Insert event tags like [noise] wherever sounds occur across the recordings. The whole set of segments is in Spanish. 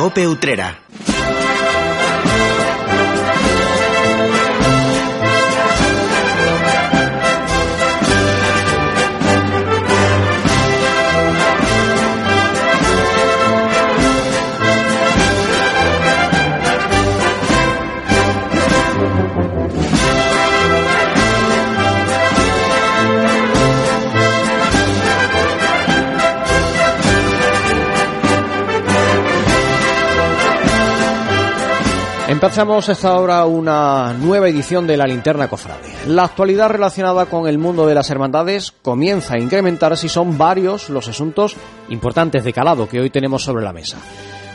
Cope Utrera. Empezamos esta hora una nueva edición de la Linterna Cofrade. La actualidad relacionada con el mundo de las hermandades comienza a incrementar si son varios los asuntos importantes de calado que hoy tenemos sobre la mesa.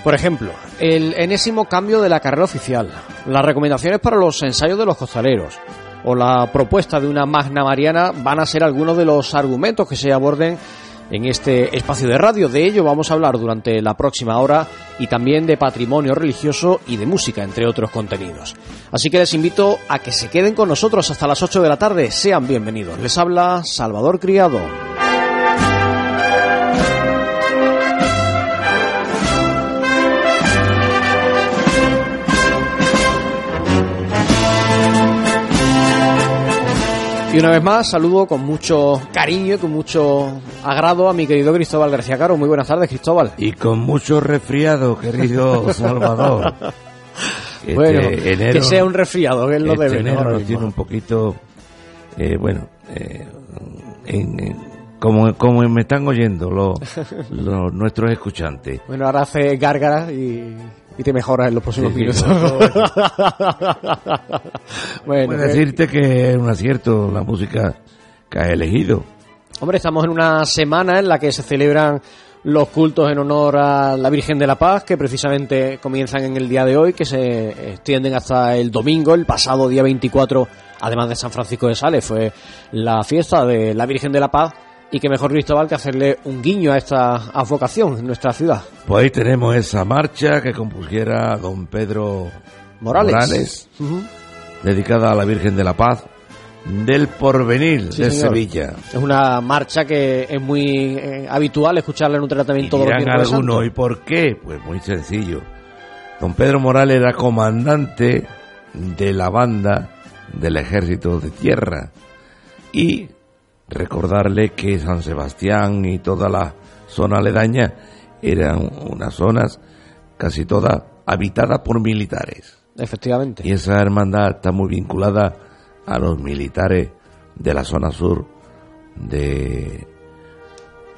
Por ejemplo, el enésimo cambio de la carrera oficial, las recomendaciones para los ensayos de los costaleros o la propuesta de una magna mariana van a ser algunos de los argumentos que se aborden en este espacio de radio. De ello vamos a hablar durante la próxima hora y también de patrimonio religioso y de música, entre otros contenidos. Así que les invito a que se queden con nosotros hasta las 8 de la tarde. Sean bienvenidos. Les habla Salvador Criado. Y una vez más, saludo con mucho cariño y con mucho agrado a mi querido Cristóbal García Caro. Muy buenas tardes, Cristóbal. Y con mucho resfriado, querido [laughs] Salvador. bueno, este que sea un resfriado, que es lo este debe. Enero nos tiene un poquito, eh, bueno, eh, en, como, como me están oyendo los, [laughs] los nuestros escuchantes. Bueno, ahora hace gárgaras y y te mejoras en los próximos Sí, minutos. Bueno, [laughs] bueno, Puedo eh, decirte que es un acierto la música que has elegido. hombre, estamos en una semana en la que se celebran los cultos en honor a la Virgen de la Paz, que precisamente comienzan en el día de hoy, que se extienden hasta el domingo, el pasado día 24, además de San Francisco de Sales, fue la fiesta de la Virgen de la Paz, y que mejor Cristóbal que hacerle un guiño a esta advocación en nuestra ciudad. Pues ahí tenemos esa marcha que compusiera don Pedro Morales. Dedicada a la Virgen de la Paz del Porvenir Sí, de señor. Sevilla. Es una marcha que es muy eh, habitual escucharla en un tratamiento algunos, santos. ¿y por qué? Pues muy sencillo. Don Pedro Morales era comandante de la banda del ejército de tierra. Y recordarle que San Sebastián y toda la zona aledaña eran unas zonas casi todas habitadas por militares. Efectivamente. Y esa hermandad está muy vinculada a los militares de la zona sur de,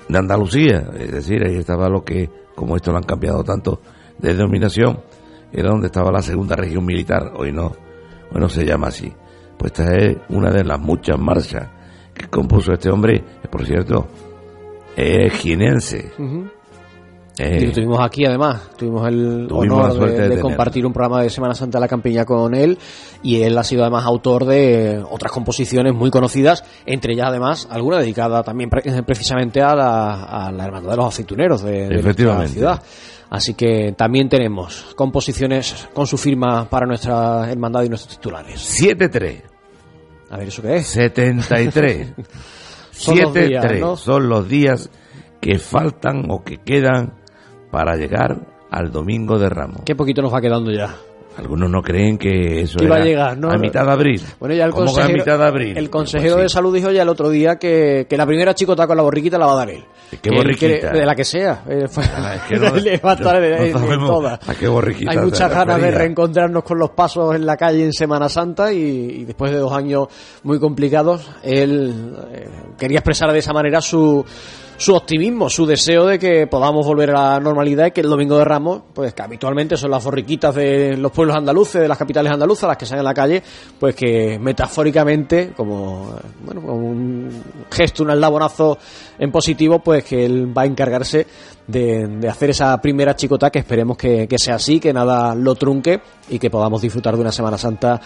de Andalucía. Es decir, ahí estaba lo que, como esto lo han cambiado tanto de denominación, era donde estaba la segunda región militar. Hoy no, hoy no se llama así. Pues esta es una de las muchas marchas que compuso este hombre, por cierto, es jienense. Eh, Y lo tuvimos aquí además, tuvimos el Tuvimos honor la de, de de tenerlo. compartir un programa de Semana Santa de la Campiña con él y él ha sido además autor de otras composiciones muy conocidas, entre ellas además alguna dedicada también pre- precisamente a la, a la Hermandad de los Aceituneros de, Efectivamente. ciudad. Así que también tenemos composiciones con su firma para nuestra hermandad y nuestros titulares. 7-3. A ver, ¿eso qué es? 73. [laughs] Son los 7-3 días, ¿no? son los días que faltan o que quedan para llegar al domingo de Ramos. Qué poquito nos va quedando ya. Algunos no creen que eso Que iba era a llegar, ¿no? a mitad de abril. Bueno, ya el ¿Cómo que consejero, a mitad de abril? el consejero Pues de sí. salud dijo ya el otro día que, que la primera chicota con la borriquita la va a dar él. ¿De qué Que borriquita? quiere- de la que sea. Que qué borriquita Hay muchas ganas de reencontrarnos con los pasos en la calle en Semana Santa y, y después de dos años muy complicados, él eh, quería expresar de esa manera su su optimismo, su deseo de que podamos volver a la normalidad y que el domingo de Ramos, pues que habitualmente son las borriquitas de los pueblos andaluces, de las capitales andaluzas, las que salen a la calle, pues que metafóricamente, como bueno, un gesto, un aldabonazo en positivo, pues que él va a encargarse de, de hacer esa primera chicota que esperemos que, que sea así, que nada lo trunque y que podamos disfrutar de una Semana Santa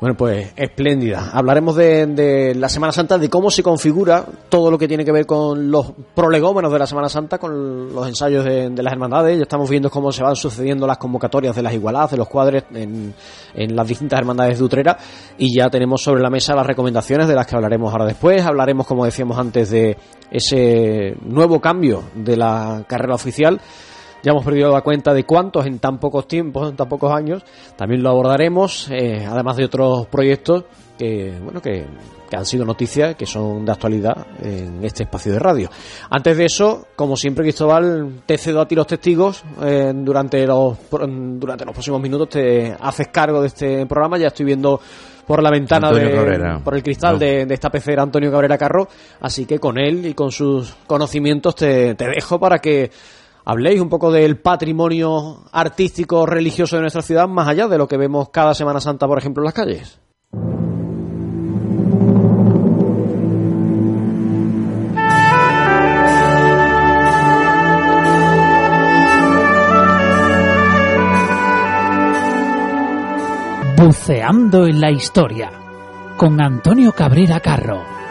bueno, pues espléndida. Hablaremos de, la Semana Santa, de cómo se configura todo lo que tiene que ver con los prolegómenos de la Semana Santa, con los ensayos de, de las hermandades. Ya estamos viendo cómo se van sucediendo las convocatorias de las igualadas, de los cuadres en, en las distintas hermandades de Utrera. Y ya tenemos sobre la mesa las recomendaciones de las que hablaremos ahora después. Hablaremos, como decíamos antes, de ese nuevo cambio de la carrera oficial Ya hemos perdido la cuenta de cuántos en tan pocos tiempos, en tan pocos años. También lo abordaremos, eh, además de otros proyectos que, bueno, que, que han sido noticias, que son de actualidad en este espacio de radio. Antes de eso, como siempre, Cristóbal, te cedo a ti los testigos. eh, durante, los, durante los próximos minutos te haces cargo de este programa. Ya estoy viendo por la ventana de, por el cristal No. de, de esta pecera Antonio Cabrera Carro. Así que con él y con sus conocimientos te, te dejo para que habléis un poco del patrimonio artístico religioso de nuestra ciudad, más allá de lo que vemos cada Semana Santa, por ejemplo, en las calles. Buceando en la historia con Antonio Cabrera Carro.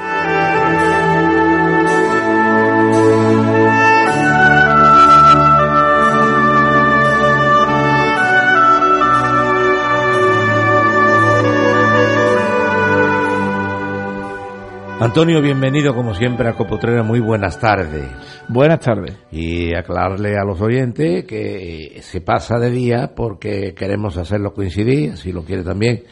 Antonio, bienvenido como siempre a Copotrera, muy buenas tardes. Buenas tardes. Y aclararle a los oyentes que se pasa de día porque queremos hacerlo coincidir, si lo quiere también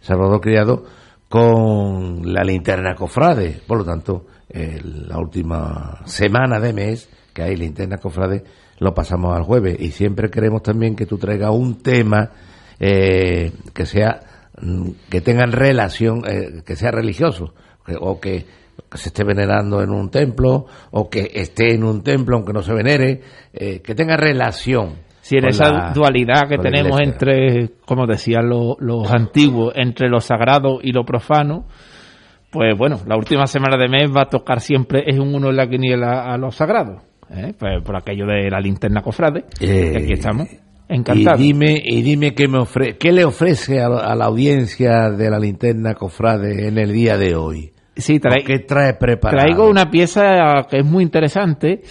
Salvador Criado, con la linterna cofrade. Por lo tanto, el- la última semana de mes que hay linterna cofrade lo pasamos al jueves. Y siempre queremos también que tú traigas un tema eh, que sea mm, que tengan relación, eh, que sea religioso o que se esté venerando en un templo o que esté en un templo aunque no se venere, eh, que tenga relación. Si en esa la- dualidad que tenemos entre, como decían lo- los antiguos, entre lo sagrado y lo profano, pues bueno, la última semana de mes va a tocar siempre, es un uno en la quiniela a lo sagrado. ¿eh? Pues por aquello de la linterna cofrade, Eh, que aquí estamos, encantados. Y dime, y dime qué, me ofre qué le ofrece a, a la audiencia de la linterna cofrade en el día de hoy. Sí, trae- ¿Qué trae preparado? Traigo una pieza que es muy interesante.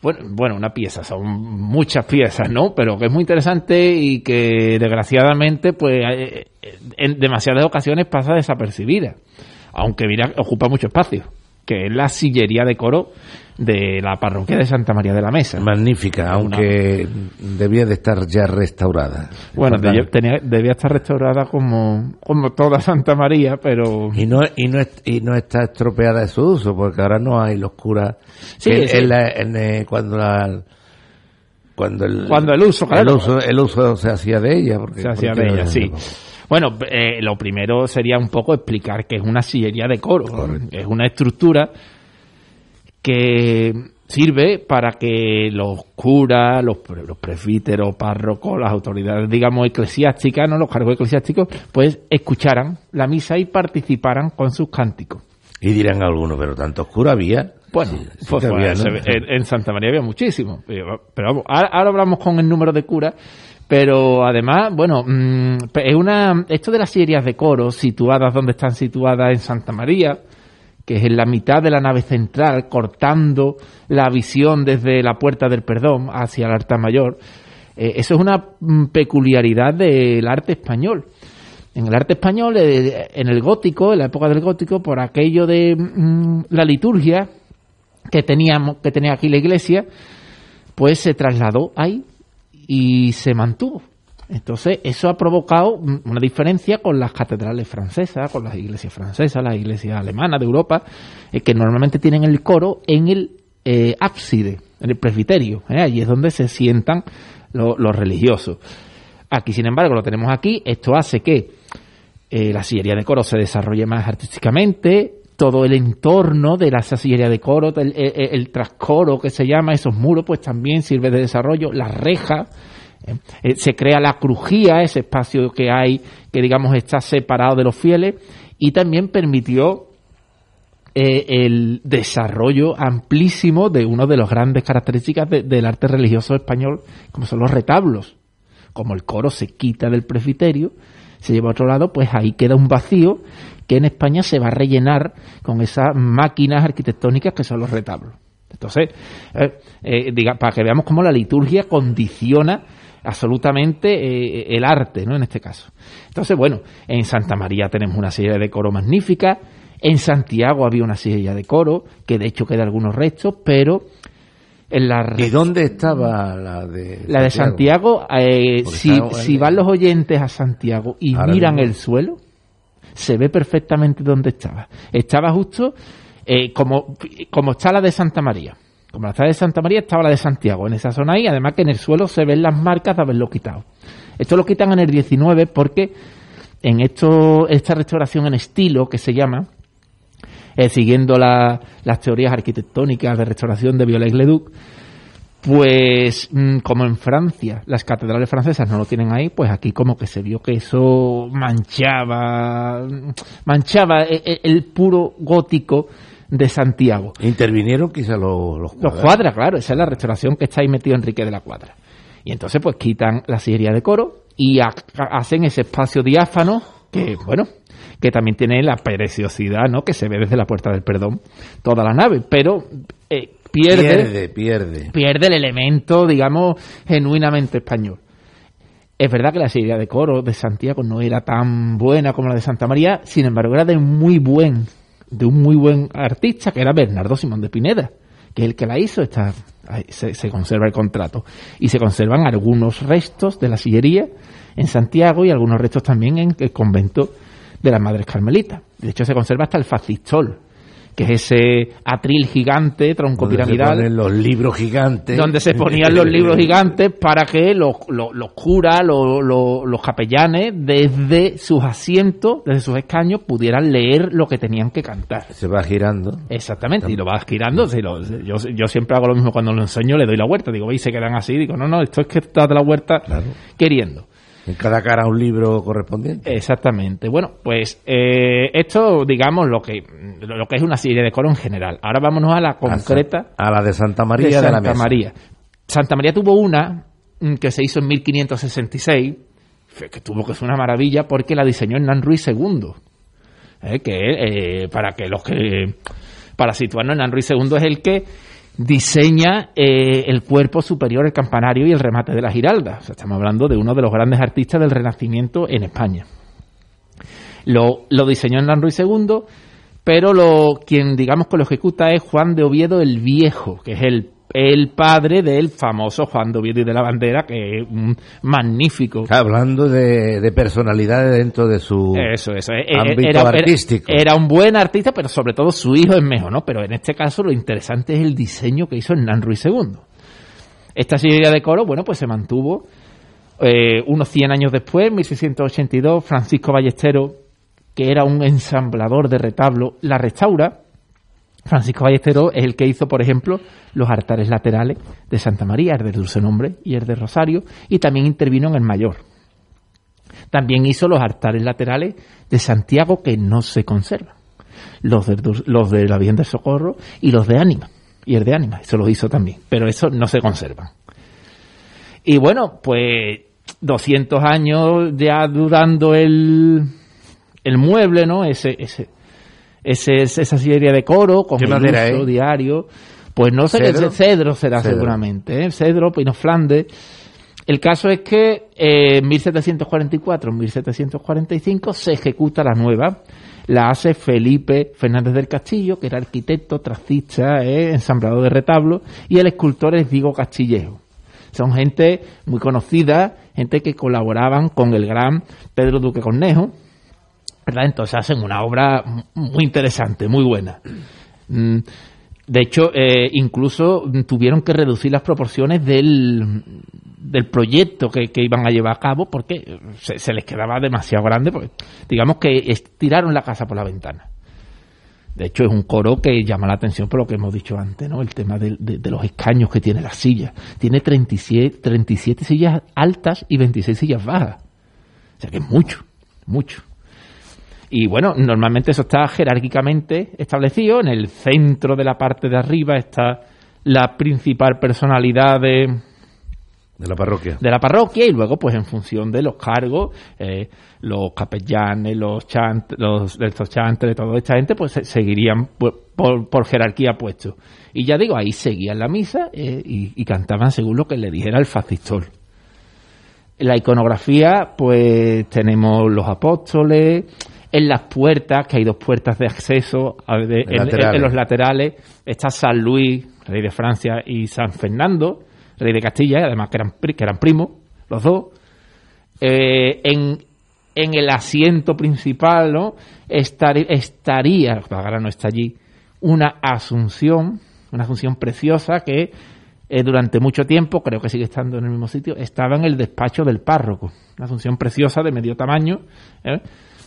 Bueno, bueno, una pieza, son muchas piezas, ¿no? Pero que es muy interesante y que desgraciadamente, pues, eh, en demasiadas ocasiones pasa desapercibida. Aunque mira, ocupa mucho espacio. Que es la sillería de coro de la parroquia de Santa María de la Mesa. Magnífica, aunque debía de estar ya restaurada. Bueno, debía, tenía- debía estar restaurada como, como toda Santa María, pero Y no, y, no, y no está estropeada de su uso, porque ahora no hay los curas. Sí, en- sí. en la- en, eh, cuando la- cuando el, Cuando el uso, claro. el uso, el uso se hacía de ella. Porque, se hacía de ella, sí. Bueno, eh, lo primero sería un poco explicar que es una sillería de coro. Es una estructura que sirve para que los curas, los, los presbíteros, párrocos, las autoridades, digamos, eclesiásticas, ¿no? los cargos eclesiásticos, pues escucharan la misa y participaran con sus cánticos. Y dirán algunos, pero tantos curas había. Bueno, Sí, sí pues, había, pues, en, en Santa María había muchísimo. Pero, pero vamos, ahora, ahora hablamos con el número de curas. Pero además, bueno, mm, es una, esto de las sillerías de coro, situadas donde están situadas en Santa María, que es en la mitad de la nave central, cortando la visión desde la puerta del perdón hacia el altar mayor, eh, eso es una mm, peculiaridad del arte español. En el arte español, eh, en el gótico, en la época del gótico, por aquello de mm, la liturgia que teníamos, que tenía aquí la iglesia, pues se trasladó ahí y se mantuvo. Entonces, eso ha provocado una diferencia con las catedrales francesas, con las iglesias francesas, las iglesias alemanas de Europa, eh, que normalmente tienen el coro en el eh, ábside, en el presbiterio. ¿eh? Allí es donde se sientan lo- los religiosos. Aquí, sin embargo, lo tenemos aquí. Esto hace que eh, la sillería de coro se desarrolle más artísticamente, todo el entorno de la sillería de coro, el, trascoro que se llama, esos muros, pues también sirve de desarrollo, la reja, eh, eh, se crea la crujía, ese espacio que hay, que digamos está separado de los fieles, y también permitió eh, el desarrollo amplísimo de una de las grandes características de- del arte religioso español, como son los retablos. Como el coro se quita del presbiterio, se lleva a otro lado, pues ahí queda un vacío que en España se va a rellenar con esas máquinas arquitectónicas que son los retablos. Entonces, eh, eh, diga, para que veamos cómo la liturgia condiciona absolutamente eh, el arte, ¿no? En este caso. Entonces, bueno, en Santa María tenemos una serie de coro magnífica. En Santiago había una silla de coro, que de hecho queda algunos restos, pero En la, ¿Y dónde estaba la de la de Santiago, eh, si, está- si van los oyentes a Santiago y Ahora miran mismo. el suelo, se ve perfectamente dónde estaba. Estaba justo eh, como, como está la de Santa María. Como la de Santa María estaba la de Santiago, en esa zona ahí, además que en el suelo se ven las marcas de haberlo quitado. Esto lo quitan en el 19 porque en esto, esta restauración en estilo que se llama, eh, siguiendo la- las teorías arquitectónicas de restauración de Viollet-le-Duc, pues mm, como en Francia las catedrales francesas no lo tienen ahí, pues aquí como que se vio que eso manchaba, manchaba e- e- el, puro gótico de Santiago. Intervinieron quizá los, los Los cuadras. cuadras, claro, esa es la restauración que está ahí metido Enrique de la Cuadra. Y entonces pues quitan la sillería de coro y ha- hacen ese espacio diáfano que, bueno, que también tiene la preciosidad, ¿no? Que se ve desde la Puerta del Perdón toda la nave, pero eh, pierde, Pierde, pierde. pierde el elemento, digamos, genuinamente español. Es verdad que la sillería de coro de Santiago no era tan buena como la de Santa María, sin embargo era de muy buen, de un muy buen artista que era Bernardo Simón de Pineda, que es el que la hizo, está, ahí se, se conserva el contrato. Y se conservan algunos restos de la sillería en Santiago y algunos restos también en el convento de las Madres Carmelitas. De hecho, se conserva hasta el facistol, que es ese atril gigante, tronco Donde se piramidal ponen los libros gigantes. donde se ponían los libros gigantes para que los, los, los curas, los, los, capellanes, desde sus asientos, desde sus escaños, pudieran leer lo que tenían que cantar. Se va girando. Exactamente, y lo vas girando. si lo- yo, yo siempre hago lo mismo cuando lo enseño, le doy la vuelta. Digo, veis, se quedan así. Digo, no, no, esto es que estás de la vuelta Claro. queriendo. En cada cara un libro correspondiente. Exactamente. Bueno, pues eh, esto, digamos, lo que, lo que es una serie de coro en general. Ahora vámonos a la concreta. A la de Santa María de de, la Santa Mesa. María. Santa María tuvo una mm, que se hizo en 1566, fe- que tuvo que ser una maravilla porque la diseñó Hernán Ruiz II. Eh, que eh, para que los que para situarnos Hernán Ruiz II es el que diseña eh, el cuerpo superior, el campanario y el remate de la giralda. Estamos hablando de uno de los grandes artistas del Renacimiento en España. Lo, lo diseñó Hernán Ruiz II, pero lo, quien digamos que lo ejecuta es Juan de Oviedo el Viejo, que es el, el padre del famoso Juan y de la Bandera, que es un magnífico. Hablando de, de personalidades dentro de su Eso, eso. eh, eh, ámbito era, era- artístico. Era, un buen artista, pero sobre todo su hijo es mejor, ¿no? Pero en este caso lo interesante es el diseño que hizo Hernán Ruiz II. Esta sillería de coro, bueno, pues se mantuvo eh, unos 100 años después, en 1682, Francisco Ballestero, que era un ensamblador de retablo, la restaura. Francisco Ballestero es el que hizo, por ejemplo, los altares laterales de Santa María, el de Dulce Nombre y el de Rosario, y también intervino en el mayor. También hizo los altares laterales de Santiago que no se conservan. Los de, la Virgen del Socorro y los de Ánima. Y el de Ánima, eso los hizo también. Pero eso no se conservan. Y bueno, pues 200 años ya dudando el, el mueble, ¿no? Ese, ese, ese, esa serie de coro con ¿Qué el madera uso es? diario. Pues no sé, ¿Cedro? qué cedro será Cedro. seguramente, ¿eh? Cedro, Pino Flandes. El caso es que eh, en 1744, en 1745 se ejecuta la nueva. La hace Felipe Fernández del Castillo, que era arquitecto, tracista, eh, ensamblador de retablo, y el escultor es Diego Castillejo. Son gente muy conocida, gente que colaboraban con el gran Pedro Duque Cornejo, Entonces hacen una obra muy interesante, muy buena. Mm, De hecho, eh, incluso tuvieron que reducir las proporciones del, del proyecto que, que iban a llevar a cabo porque se, les quedaba demasiado grande. Porque, digamos que es- tiraron la casa por la ventana. De hecho, es un coro que llama la atención por lo que hemos dicho antes, ¿no? El tema de, de los escaños que tiene la silla. Tiene 37, 37 sillas altas y 26 sillas bajas. O sea que es mucho, mucho. Y bueno, normalmente eso está jerárquicamente establecido. En el centro de la parte de arriba está la principal personalidad de, de la parroquia. de la parroquia y luego pues en función de los cargos eh, los capellanes los chant los estos chantres toda esta gente pues se- seguirían pues, por, por jerarquía puestos y ya digo ahí seguían la misa eh, y, y cantaban según lo que le dijera el facistol la iconografía pues tenemos los apóstoles en las puertas que hay dos puertas de acceso de- en, los laterales está San Luis rey de Francia y San Fernando, rey de Castilla, además que eran, que eran primos, los dos. Eh, en, en el asiento principal ¿no? estaría, ahora no está allí, una asunción, una asunción preciosa que eh, durante mucho tiempo, creo que sigue estando en el mismo sitio, estaba en el despacho del párroco. Una asunción preciosa de medio tamaño, ¿eh?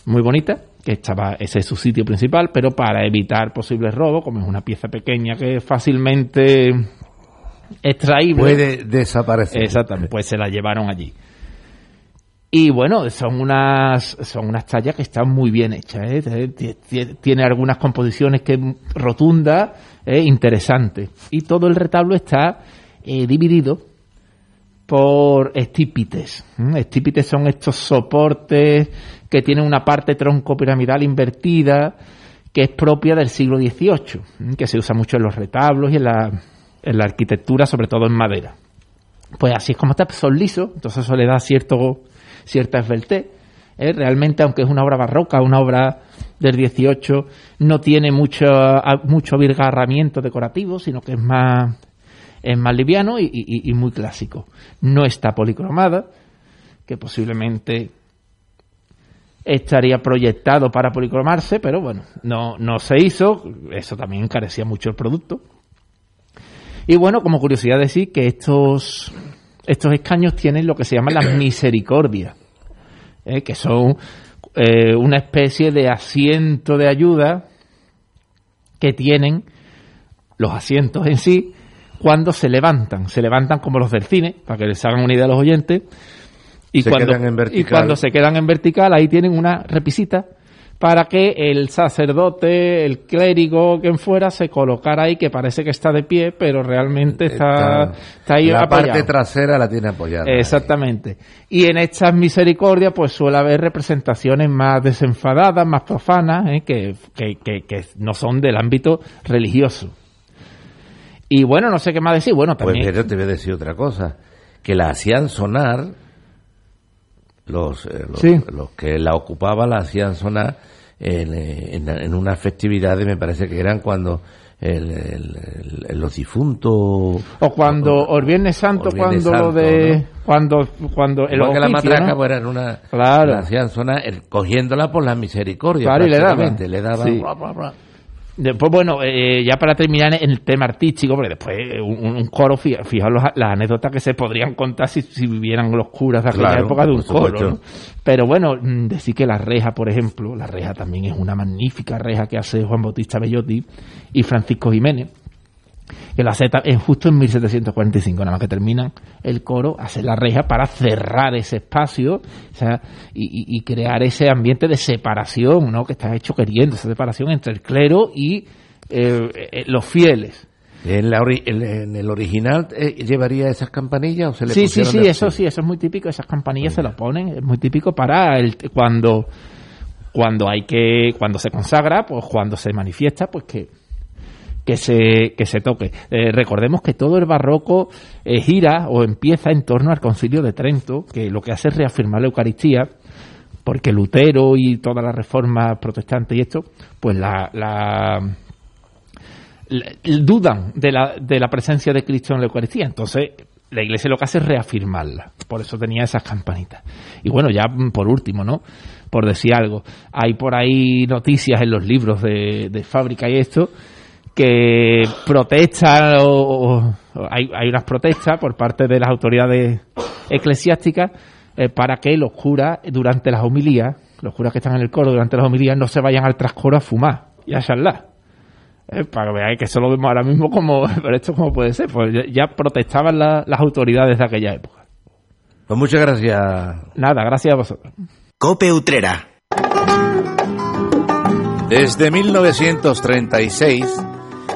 Muy bonita, que estaba, ese es su sitio principal, pero para evitar posibles robos, como es una pieza pequeña que es fácilmente extraíble. Puede desaparecer. Exactamente, pues se la llevaron allí. Y bueno, son unas, son unas tallas que están muy bien hechas. ¿eh? Tiene algunas composiciones que rotundas, ¿eh? interesantes. Y todo el retablo está eh, dividido por estípites. Estípites son estos soportes que tienen una parte tronco piramidal invertida que es propia del siglo XVIII, que se usa mucho en los retablos y en la, en la arquitectura, sobre todo en madera. Pues así es como está, son lisos, entonces eso le da cierto cierta esbeltez. ¿eh? Realmente, aunque es una obra barroca, una obra del 18, no tiene mucho, mucho virgarramiento decorativo, sino que es más, es más liviano y, muy clásico. No está policromada, que posiblemente estaría proyectado para policromarse, pero bueno, no, no se hizo, eso también encarecía mucho el producto. Y bueno, como curiosidad decir que estos estos escaños tienen lo que se llama las [coughs] misericordias, ¿eh? que son eh, una especie de asiento de ayuda que tienen los asientos en sí cuando se levantan. Se levantan como los del cine, para que les hagan una idea a los oyentes. Y, cuando, y cuando se quedan en vertical, ahí tienen una repisita para que el sacerdote, el clérigo, quien fuera, se colocara ahí, que parece que está de pie, pero realmente está, está, ahí La parte trasera la tiene apoyada. Exactamente. Y en estas misericordias, pues suele haber representaciones más desenfadadas, más profanas, ¿eh? que, que, que, no son del ámbito religioso. Y bueno, no sé qué más decir. Bueno, pues también. Pues te voy a decir otra cosa. Que la hacían sonar los, eh, los, que la ocupaban la hacían sonar eh, en, en, unas festividades, me parece que eran cuando el, los difuntos o cuando o, Viernes Santo cuando lo de cuando cuando el que la matraca pues, era una la hacían sonar cogiéndola por la misericordia claro, y le daban le daban Después, bueno, eh, ya para terminar en el tema artístico, porque después un, coro, fijaos las anécdotas que se podrían contar si, vivieran los curas de aquella época de un coro. Pero bueno, mm, decir que la reja, por ejemplo, la reja también es una magnífica reja que hace Juan Bautista Bellotti y Francisco Jiménez que la Z es justo en 1745, nada más que terminan el coro, hace la reja para cerrar ese espacio o sea, y, crear ese ambiente de separación ¿no? que está hecho queriendo, esa separación entre el clero y eh, eh, los fieles. ¿En, la en el original eh, llevaría esas campanillas o se le Sí, sí, sí, eso sí, eso es muy típico, esas campanillas se lo ponen, es muy típico para el, cuando cuando hay que cuando se consagra, pues cuando se manifiesta, pues que que se, que se toque. Eh, recordemos que todo el barroco eh, gira o empieza en torno al concilio de Trento, que lo que hace es reafirmar la Eucaristía, porque Lutero y toda la reforma protestante y esto, pues la, la, dudan de la, de la presencia de Cristo en la Eucaristía. Entonces, la iglesia lo que hace es reafirmarla. Por eso tenía esas campanitas. Y bueno, ya por último, ¿no? Por decir algo, hay por ahí noticias en los libros de, de fábrica y esto, que protestan o, hay, hay, unas protestas por parte de las autoridades eclesiásticas eh, para que los curas durante las homilías, los curas que están en el coro durante las homilías no se vayan al trascoro a fumar y a charlar. Eh, para que veáis que eso lo vemos ahora mismo como, [laughs] pero esto cómo puede ser, pues ya, protestaban las autoridades de aquella época. Pues muchas gracias. Nada, gracias a vosotros. Cope Utrera. Desde 1936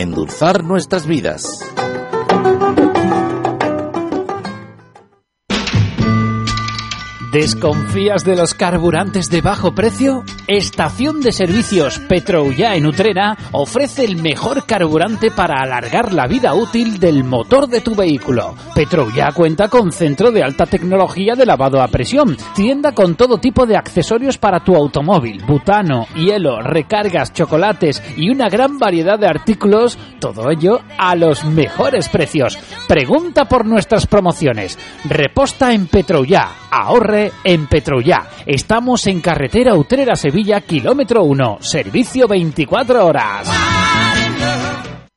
endulzar nuestras vidas. ¿Desconfías de los carburantes de bajo precio? Estación de Servicios Petroullá en Utrera ofrece el mejor carburante para alargar la vida útil del motor de tu vehículo. Petroullá cuenta con centro de alta tecnología de lavado a presión, tienda con todo tipo de accesorios para tu automóvil, butano, hielo, recargas, chocolates y una gran variedad de artículos, todo ello a los mejores precios. Pregunta por nuestras promociones. Reposta en Petroullá, ahorre en Petrullá. Estamos en carretera Utrera-Sevilla, kilómetro 1, servicio 24 horas.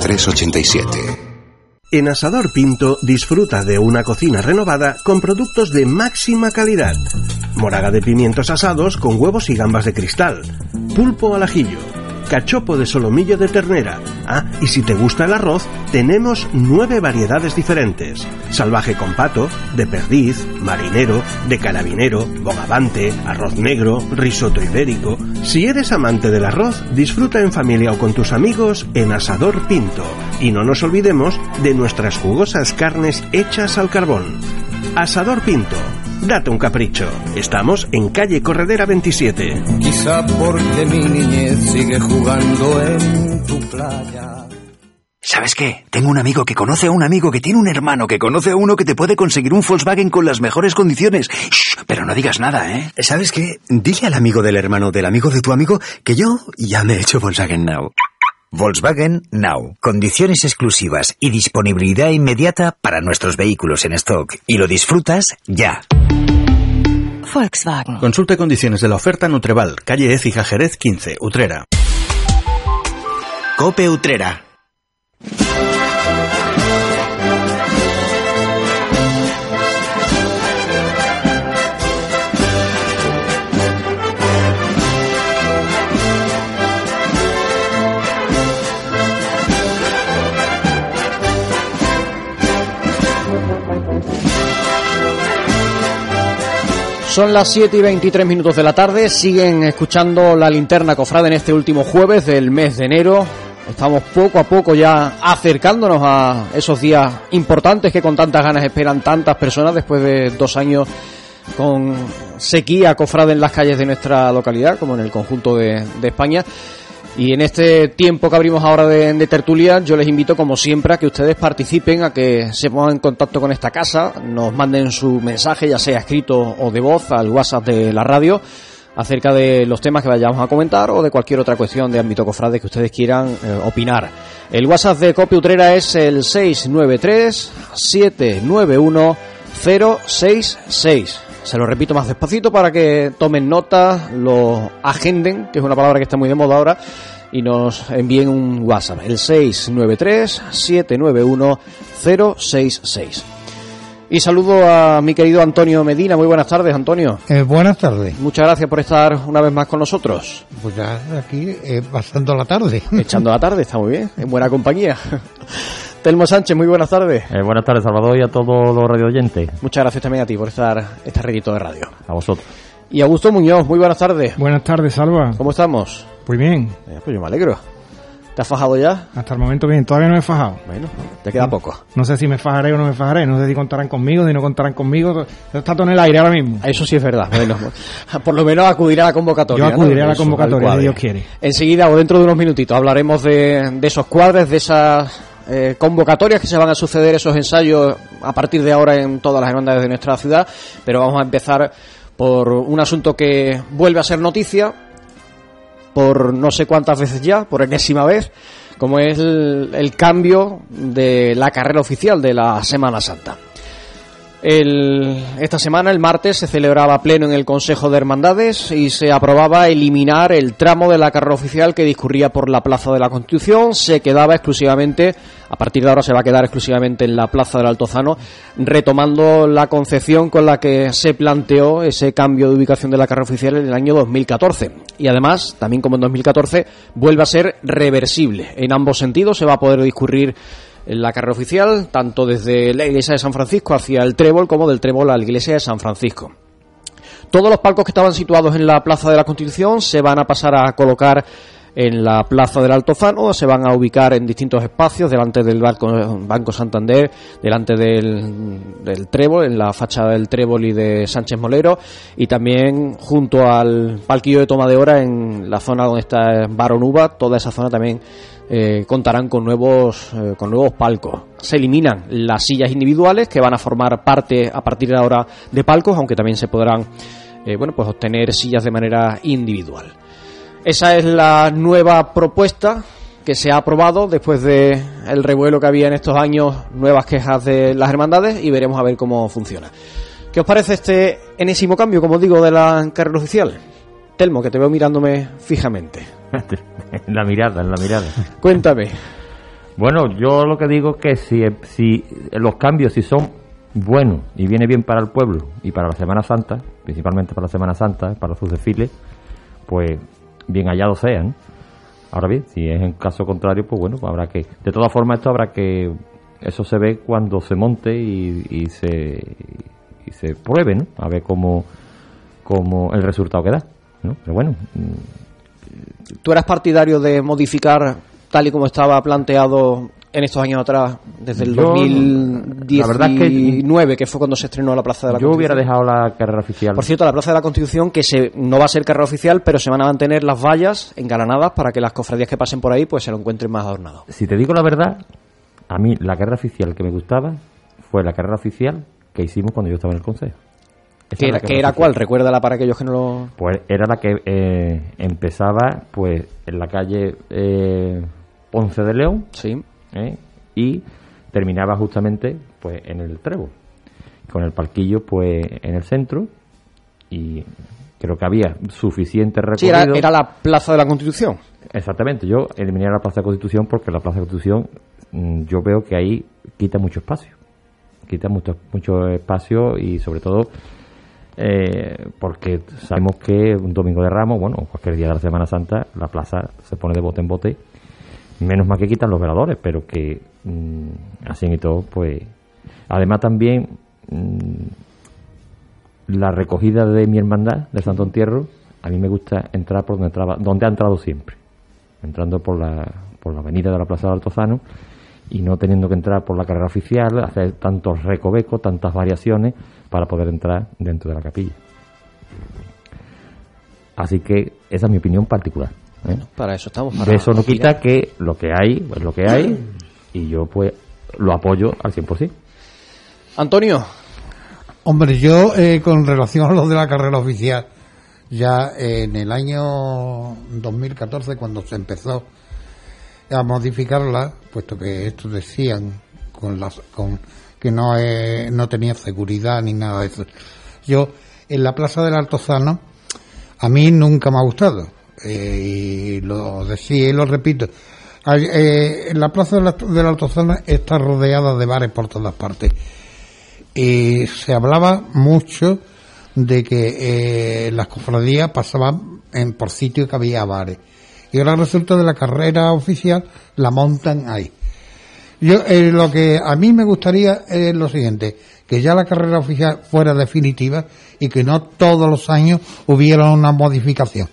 387. En Asador Pinto disfruta de una cocina renovada con productos de máxima calidad. Moraga de pimientos asados con huevos y gambas de cristal. Pulpo al ajillo cachopo de solomillo de ternera. Ah, y si te gusta el arroz, tenemos nueve variedades diferentes. Salvaje con pato, de perdiz, marinero, de carabinero, bogavante, arroz negro, risotto ibérico. Si eres amante del arroz, disfruta en familia o con tus amigos en Asador Pinto. Y no nos olvidemos de nuestras jugosas carnes hechas al carbón. Asador Pinto Date un capricho. Estamos en calle Corredera 27. Quizá porque mi niñez sigue jugando en tu playa. ¿Sabes qué? Tengo un amigo que conoce a un amigo que tiene un hermano que conoce a uno que te puede conseguir un Volkswagen con las mejores condiciones. Shh, pero no digas nada, ¿eh? ¿Sabes qué? Dile al amigo del hermano del amigo de tu amigo que yo ya me he hecho Volkswagen Now. Volkswagen Now. Condiciones exclusivas y disponibilidad inmediata para nuestros vehículos en stock. Y lo disfrutas ya. Volkswagen. Consulte condiciones de la oferta Nutreval, calle Écija Jerez 15, Utrera. Cope Utrera. Son las 7 y 23 minutos de la tarde, siguen escuchando la linterna cofrada en este último jueves del mes de enero. Estamos poco a poco ya acercándonos a esos días importantes que con tantas ganas esperan tantas personas después de dos años con sequía cofrada en las calles de nuestra localidad, como en el conjunto de España. Y en este tiempo que abrimos ahora de, tertulia, yo les invito, como siempre, a que ustedes participen, a que se pongan en contacto con esta casa, nos manden su mensaje, ya sea escrito o de voz, al WhatsApp de la radio, acerca de los temas que vayamos a comentar o de cualquier otra cuestión de ámbito cofrade que ustedes quieran eh, opinar. El WhatsApp de Copia Utrera es el 693-791-066. Se lo repito más despacito para que tomen nota, lo agenden, que es una palabra que está muy de moda ahora, y nos envíen un WhatsApp, el 693-791-066. Y saludo a mi querido Antonio Medina. Muy buenas tardes, Antonio. Eh, buenas tardes. Muchas gracias por estar una vez más con nosotros. Pues ya aquí eh, pasando la tarde. Echando la tarde, está muy bien, en buena compañía. [laughs] Telmo Sánchez, muy buenas tardes. Eh, buenas tardes, Salvador, y a todos los radio oyentes. Muchas gracias también a ti por estar este redito de radio. A vosotros. Y Augusto Muñoz, muy buenas tardes. Buenas tardes, Salva. ¿Cómo estamos? Muy bien. Eh, pues yo me alegro. ¿Te has fajado ya? Hasta el momento bien, todavía no me he fajado. Bueno, te queda no, poco. No sé si me fajaré o no me fajaré, no sé si contarán conmigo, si no contarán conmigo. Está todo en el aire ahora mismo. Eso sí es verdad. Bueno, [laughs] por lo menos acudirá a la convocatoria. Yo acudiré ¿no? a la convocatoria, si Dios quiere. Enseguida o dentro de unos minutitos hablaremos de, de esos cuadres, de esas eh, convocatorias que se van a suceder, esos ensayos a partir de ahora en todas las hermandades de nuestra ciudad. Pero vamos a empezar por un asunto que vuelve a ser noticia por no sé cuántas veces ya, por enésima vez, como es el, el cambio de la carrera oficial de la Semana Santa. El- esta semana, el martes, se celebraba pleno en el Consejo de Hermandades y se aprobaba eliminar el tramo de la carrera oficial que discurría por la Plaza de la Constitución. Se quedaba exclusivamente, a partir de ahora se va a quedar exclusivamente en la Plaza del Altozano, retomando la concepción con la que se planteó ese cambio de ubicación de la carrera oficial en el año 2014. Y además, también como en 2014, vuelve a ser reversible. En ambos sentidos se va a poder discurrir la carrera oficial, tanto desde la iglesia de San Francisco hacia el Trébol como del Trébol a la iglesia de San Francisco. Todos los palcos que estaban situados en la Plaza de la Constitución se van a pasar a colocar en la Plaza del Altozano, se van a ubicar en distintos espacios, delante del Banco, Banco Santander, delante del, Trébol, en la fachada del Trébol y de Sánchez Molero, y también junto al palquillo de toma de hora en la zona donde está Baronuba, toda esa zona también eh, contarán con nuevos eh, con nuevos palcos. Se eliminan las sillas individuales que van a formar parte a partir de ahora de palcos, aunque también se podrán eh, bueno pues obtener sillas de manera individual. Esa es la nueva propuesta que se ha aprobado después de el revuelo que había en estos años, nuevas quejas de las hermandades y veremos a ver cómo funciona. ¿Qué os parece este enésimo cambio, como digo, de la carrera oficial? Telmo, que te veo mirándome fijamente. En [laughs] la mirada, en la mirada. Cuéntame. Bueno, yo lo que digo es que si, si los cambios, si son buenos y viene bien para el pueblo y para la Semana Santa, principalmente para la Semana Santa, para sus desfiles, pues bien hallados sean. Ahora bien, si es en caso contrario, pues bueno, pues habrá que. De todas formas, esto habrá que. Eso se ve cuando se monte y, y se y se pruebe, ¿no? A ver cómo, cómo el resultado que da, ¿no? Pero bueno, ¿Tú eras partidario de modificar tal y como estaba planteado en estos años atrás, desde el Yo, 2019, la verdad es que- que fue cuando se estrenó la Plaza de la yo hubiera Constitución? dejado la carrera oficial. Por cierto, la Plaza de la Constitución, que se, no va a ser carrera oficial, pero se van a mantener las vallas engalanadas para que las cofradías que pasen por ahí pues se lo encuentren más adornado. Si te digo la verdad, a mí la carrera oficial que me gustaba fue la carrera oficial que hicimos cuando yo estaba en el consejo. Esa ¿Que es la era, que era cuál? Recuérdala para aquellos que no lo... Pues era la que eh, empezaba pues en la calle eh, Ponce de León sí. y terminaba justamente pues en el Trébol con el palquillo pues en el centro y creo que había suficiente Sí, recorrido era, era la Plaza de la Constitución. exactamente yo eliminé la Plaza de Constitución porque la Plaza de Constitución mm, yo veo que ahí quita mucho espacio quita mucho mucho espacio y sobre todo eh, porque sabemos que un domingo de Ramos, bueno, cualquier día de la Semana Santa, la plaza se pone de bote en bote. Menos mal que quitan los veladores, pero que mm, así y todo, pues. Además, también mm, la recogida de mi hermandad, de Santo Entierro, a mí me gusta entrar por donde, entraba, donde ha entrado siempre. Entrando por la, por la avenida de la Plaza de Altozano y no teniendo que entrar por la carrera oficial, hacer tantos recovecos, tantas variaciones para poder entrar dentro de la capilla. Así que esa es mi opinión particular. ¿eh? Para eso estamos. para De eso no quita que lo que hay es lo que hay y yo pues lo apoyo al 100%. Antonio. Hombre, yo eh, con relación a lo de la carrera oficial, ya en el año 2014, cuando se empezó a modificarla, puesto que estos decían con las, con, que no, eh, no tenía seguridad ni nada de eso. Yo, en la Plaza del Altozano, a mí nunca me ha gustado. Eh, y lo decía y lo repito. Hay, eh, en la Plaza del Alt- del Altozano está rodeada de bares por todas partes. Y se hablaba mucho de que eh, las cofradías pasaban en, por sitios que había bares. Y ahora resulta de la carrera oficial la montan ahí. Yo eh, lo que a mí me gustaría es lo siguiente, que ya la carrera oficial fuera definitiva y que no todos los años hubiera una modificación.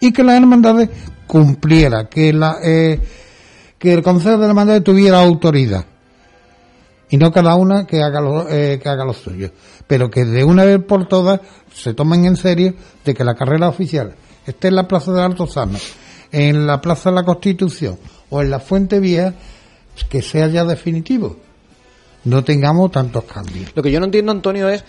Y que las hermandades cumpliera, que la eh, que el Consejo de Hermandades tuviera autoridad. Y no cada una que haga lo, eh, que haga lo suyo, pero que de una vez por todas se tomen en serio de que la carrera oficial esté en la Plaza del Alto en la Plaza de la Constitución o en la Fuente Vieja, que sea ya definitivo. No tengamos tantos cambios. Lo que yo no entiendo, Antonio, es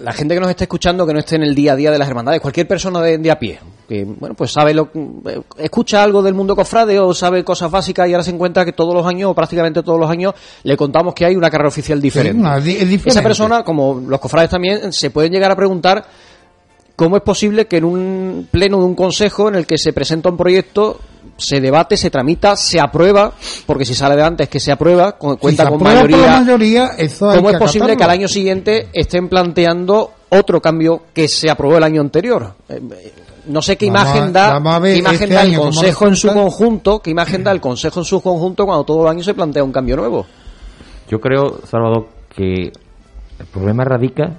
la gente que nos esté escuchando, que no esté en el día a día de las hermandades, cualquier persona de, de a pie, que bueno, pues sabe lo, eh, escucha algo del mundo cofrade o sabe cosas básicas y ahora se encuentra que todos los años, o prácticamente todos los años, le contamos que hay una carrera oficial diferente. es diferente. Esa persona, como los cofrades también, se pueden llegar a preguntar cómo es posible que en un pleno de un consejo en el que se presenta un proyecto se debate, se tramita, se aprueba, porque si sale adelante es que se aprueba, con- cuenta si se con aprueba por la mayoría. mayoría, eso hay ¿Cómo que es posible que al año siguiente estén planteando otro cambio que se aprobó el año anterior? Eh, No sé qué Vamos imagen da, a qué imagen este da el año Consejo en su conjunto, qué imagen da el Consejo en su conjunto cuando todo el año se plantea un cambio nuevo. Yo creo, Salvador, que el problema radica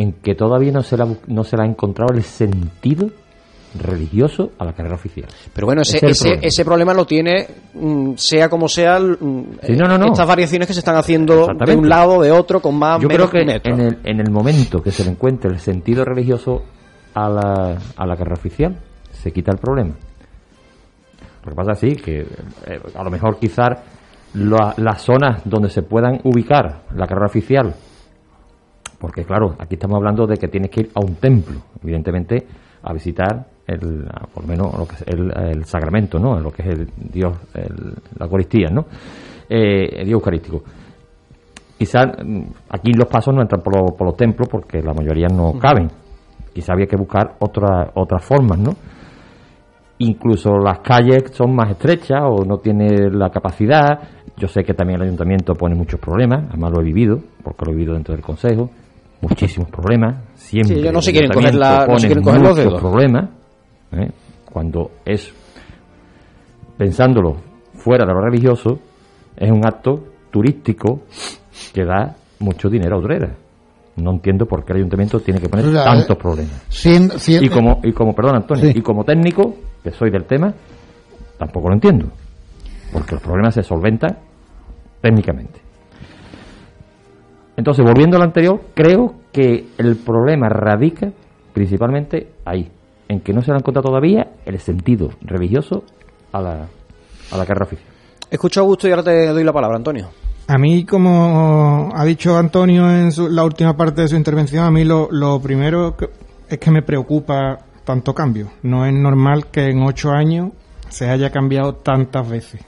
en que todavía no se le ha, bu- no se ha encontrado el sentido religioso a la carrera oficial. Pero bueno, ese, Ese ese, problema. ese problema lo tiene, mm, sea como sea, mm, Sí, no, no, no. estas variaciones que se están haciendo de un lado, de otro, con más Yo menos creo que metros. en el, en el momento que se le encuentre el sentido religioso a la, a la carrera oficial, se quita el problema. Lo que pasa es sí, que eh, a lo mejor quizás la- las zonas donde se puedan ubicar la carrera oficial, porque claro, aquí estamos hablando de que tienes que ir a un templo, evidentemente, a visitar el, por lo menos lo que es el, el sacramento, ¿no? Lo que es el Dios, el- la Eucaristía, ¿no? Eh, el Dios Eucarístico. Quizás mm, aquí los pasos no entran por, lo- por los templos porque la mayoría no caben. Quizás había que buscar otra, otras formas, ¿no? Incluso las calles son más estrechas o no tiene la capacidad. Yo sé que también el ayuntamiento pone muchos problemas, además lo he vivido, porque lo he vivido dentro del consejo. Muchísimos problemas, siempre. Sí, ellos no se quieren coger la- ayuntamiento no se pone quieren coger los dedos. problemas, ¿eh? cuando es, pensándolo fuera de lo religioso, es un acto turístico que da mucho dinero a Utrera. No entiendo por qué el ayuntamiento tiene que poner O sea, tantos problemas. Sien- sien- Y como, y como, perdón Antonio, Sí. y como técnico, que soy del tema, tampoco lo entiendo. Porque los problemas se solventan técnicamente. Entonces, volviendo a lo anterior, creo que el problema radica principalmente ahí, en que no se le ha encontrado todavía el sentido religioso a la, a la carrera oficial. Escucho a gusto y ahora te doy la palabra, Antonio. A mí, como ha dicho Antonio en su- la última parte de su intervención, a mí lo, lo primero que- es que me preocupa tanto cambio. No es normal que en ocho años se haya cambiado tantas veces.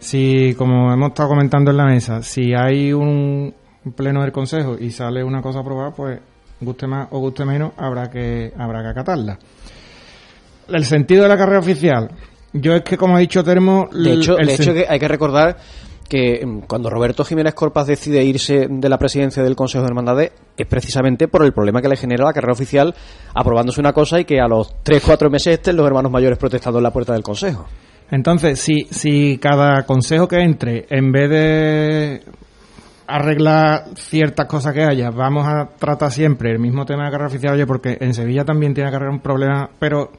Si, como hemos estado comentando en la mesa, si hay un, un pleno del Consejo y sale una cosa aprobada, pues guste más o guste menos, habrá que, habrá que acatarla. El sentido de la carrera oficial. Yo es que, como ha dicho Termo... De hecho, de hecho que hay que recordar que mm, cuando Roberto Jiménez Corpas decide irse de la presidencia del Consejo de Hermandades es precisamente por el problema que le genera la carrera oficial aprobándose una cosa y que a los 3-4 meses estén los hermanos mayores protestando en la puerta del Consejo. Entonces, si, si cada consejo que entre, en vez de arreglar ciertas cosas que haya, vamos a tratar siempre el mismo tema de carrera oficial, oye, porque en Sevilla también tiene que haber un problema, pero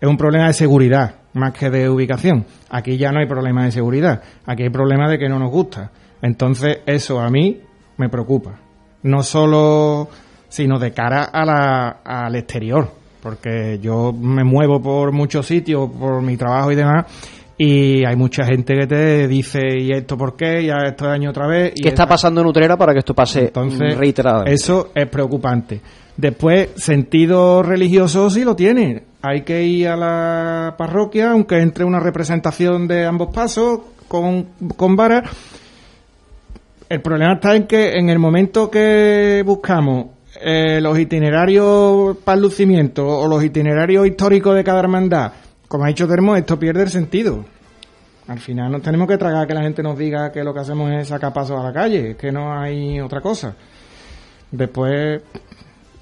es un problema de seguridad más que de ubicación. Aquí ya no hay problema de seguridad, aquí hay problema de que no nos gusta. Entonces, eso a mí me preocupa. No solo, sino de cara a la, al exterior, porque yo me muevo por muchos sitios, por mi trabajo y demás, y hay mucha gente que te dice, ¿y esto por qué? Ya esto es año otra vez. y ¿Qué está esta- pasando en Utrera para que esto pase entonces, reiteradamente? Eso es preocupante. Después, sentido religioso sí lo tiene. Hay que ir a la parroquia, aunque entre una representación de ambos pasos con, con vara. El problema está en que en el momento que buscamos eh, los itinerarios para el lucimiento o los itinerarios históricos de cada hermandad, como ha dicho Termo, esto pierde el sentido. Al final nos tenemos que tragar que la gente nos diga que lo que hacemos es sacar pasos a la calle, que no hay otra cosa. Después,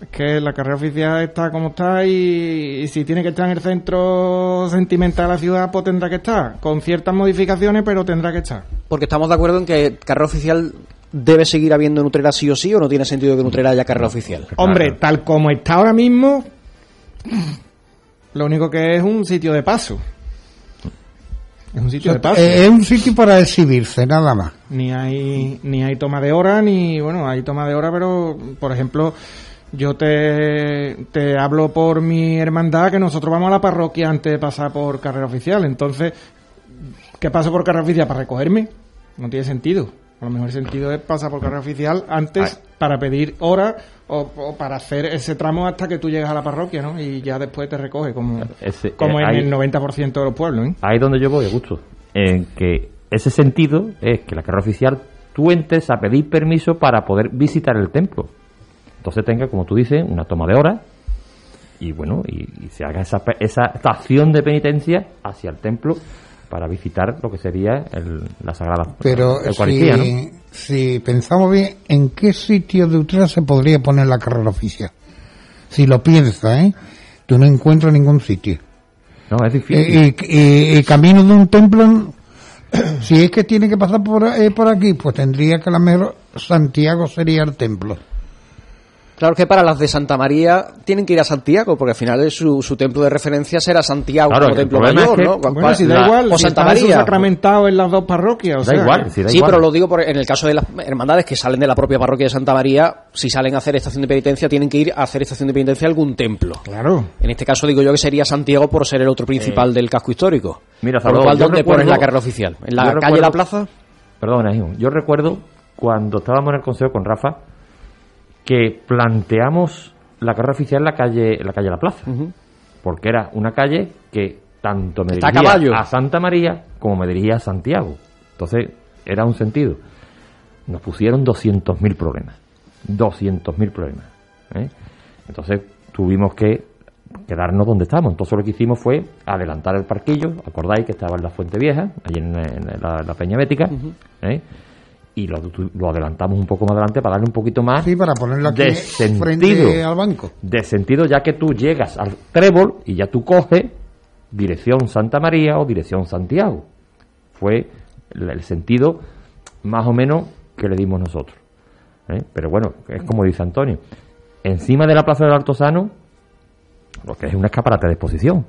es que la carrera oficial está como está y, y si tiene que estar en el centro sentimental de la ciudad, pues tendrá que estar. Con ciertas modificaciones, pero tendrá que estar. Porque estamos de acuerdo en que carrera oficial debe seguir habiendo en Utrera sí o sí o no tiene sentido que en Utrera haya carrera oficial. Hombre, tal como está ahora mismo, lo único que es un sitio de paso. Es un sitio de paso. Eh, es un sitio para exhibirse, nada más. ni hay ni hay toma de hora ni bueno hay toma de hora pero por ejemplo yo te, te hablo por mi hermandad que nosotros vamos a la parroquia antes de pasar por carrera oficial entonces ¿qué paso por carrera oficial para recogerme? no tiene sentido A lo mejor el sentido es pasar por carrera oficial antes para pedir hora o, o para hacer ese tramo hasta que tú llegas a la parroquia, ¿no? Y ya después te recoge, como, Ese- como eh, en ahí- el 90% de los pueblos, ¿eh? Ahí donde yo voy, Augusto. En que ese sentido es que la carrera oficial tú entres a pedir permiso para poder visitar el templo. Entonces tenga, como tú dices, una toma de hora y bueno, y, y se haga esa, esa acción de penitencia hacia el templo para visitar lo que sería el- la Sagrada Pero Eucaristía, si, ¿no? si pensamos bien, ¿en qué sitio de Utrera se podría poner la carrera oficial? Si lo piensas, ¿eh? Tú no encuentras ningún sitio. No, es difícil. y- y- y camino de un templo, [clears throat] si es que tiene que pasar por, eh, por aquí, pues tendría que a lo mejor Santiago sería el templo. Claro que para las de Santa María tienen que ir a Santiago, porque al final es su, su templo de referencia será Santiago Claro, como el templo mayor, es que- ¿no? Bueno, si da La- igual, o si Santa María. sacramentado en las dos parroquias. o Da sea, igual, que- si da Sí, igual. pero lo digo por, en el caso de las hermandades que salen de la propia parroquia de Santa María, si salen a hacer estación de penitencia, tienen que ir a hacer estación de penitencia a algún templo. Claro. En este caso digo yo que sería Santiago por ser el otro principal del casco histórico. Eh, Mira, por lo cual, ¿dónde recuerdo- pones la carrera oficial? ¿En la calle recuerdo- La Plaza? Perdona, hijo. Yo recuerdo cuando estábamos en el consejo con Rafa que planteamos la carrera oficial en la calle, en la calle La Plaza. Porque era una calle que tanto me Está dirigía caballo. a Santa María como me dirigía a Santiago. Entonces, era un sentido. Nos pusieron 200.000 problemas. 200.000 problemas. ¿eh? Entonces, tuvimos que quedarnos donde estábamos. Entonces, lo que hicimos fue adelantar el parquillo. ¿Acordáis que estaba en la Fuente Vieja, allí en, en la, la Peña Bética? ¿eh? Y lo, lo adelantamos un poco más adelante para darle un poquito más Sí, para ponerlo aquí de frente sentido. al banco. De sentido, ya que tú llegas al trébol y ya tú coges dirección Santa María o dirección Santiago. Fue el, el sentido más o menos que le dimos nosotros. ¿eh? Pero bueno, es como dice Antonio. Encima de la Plaza del Altozano, lo que es un escaparate de exposición.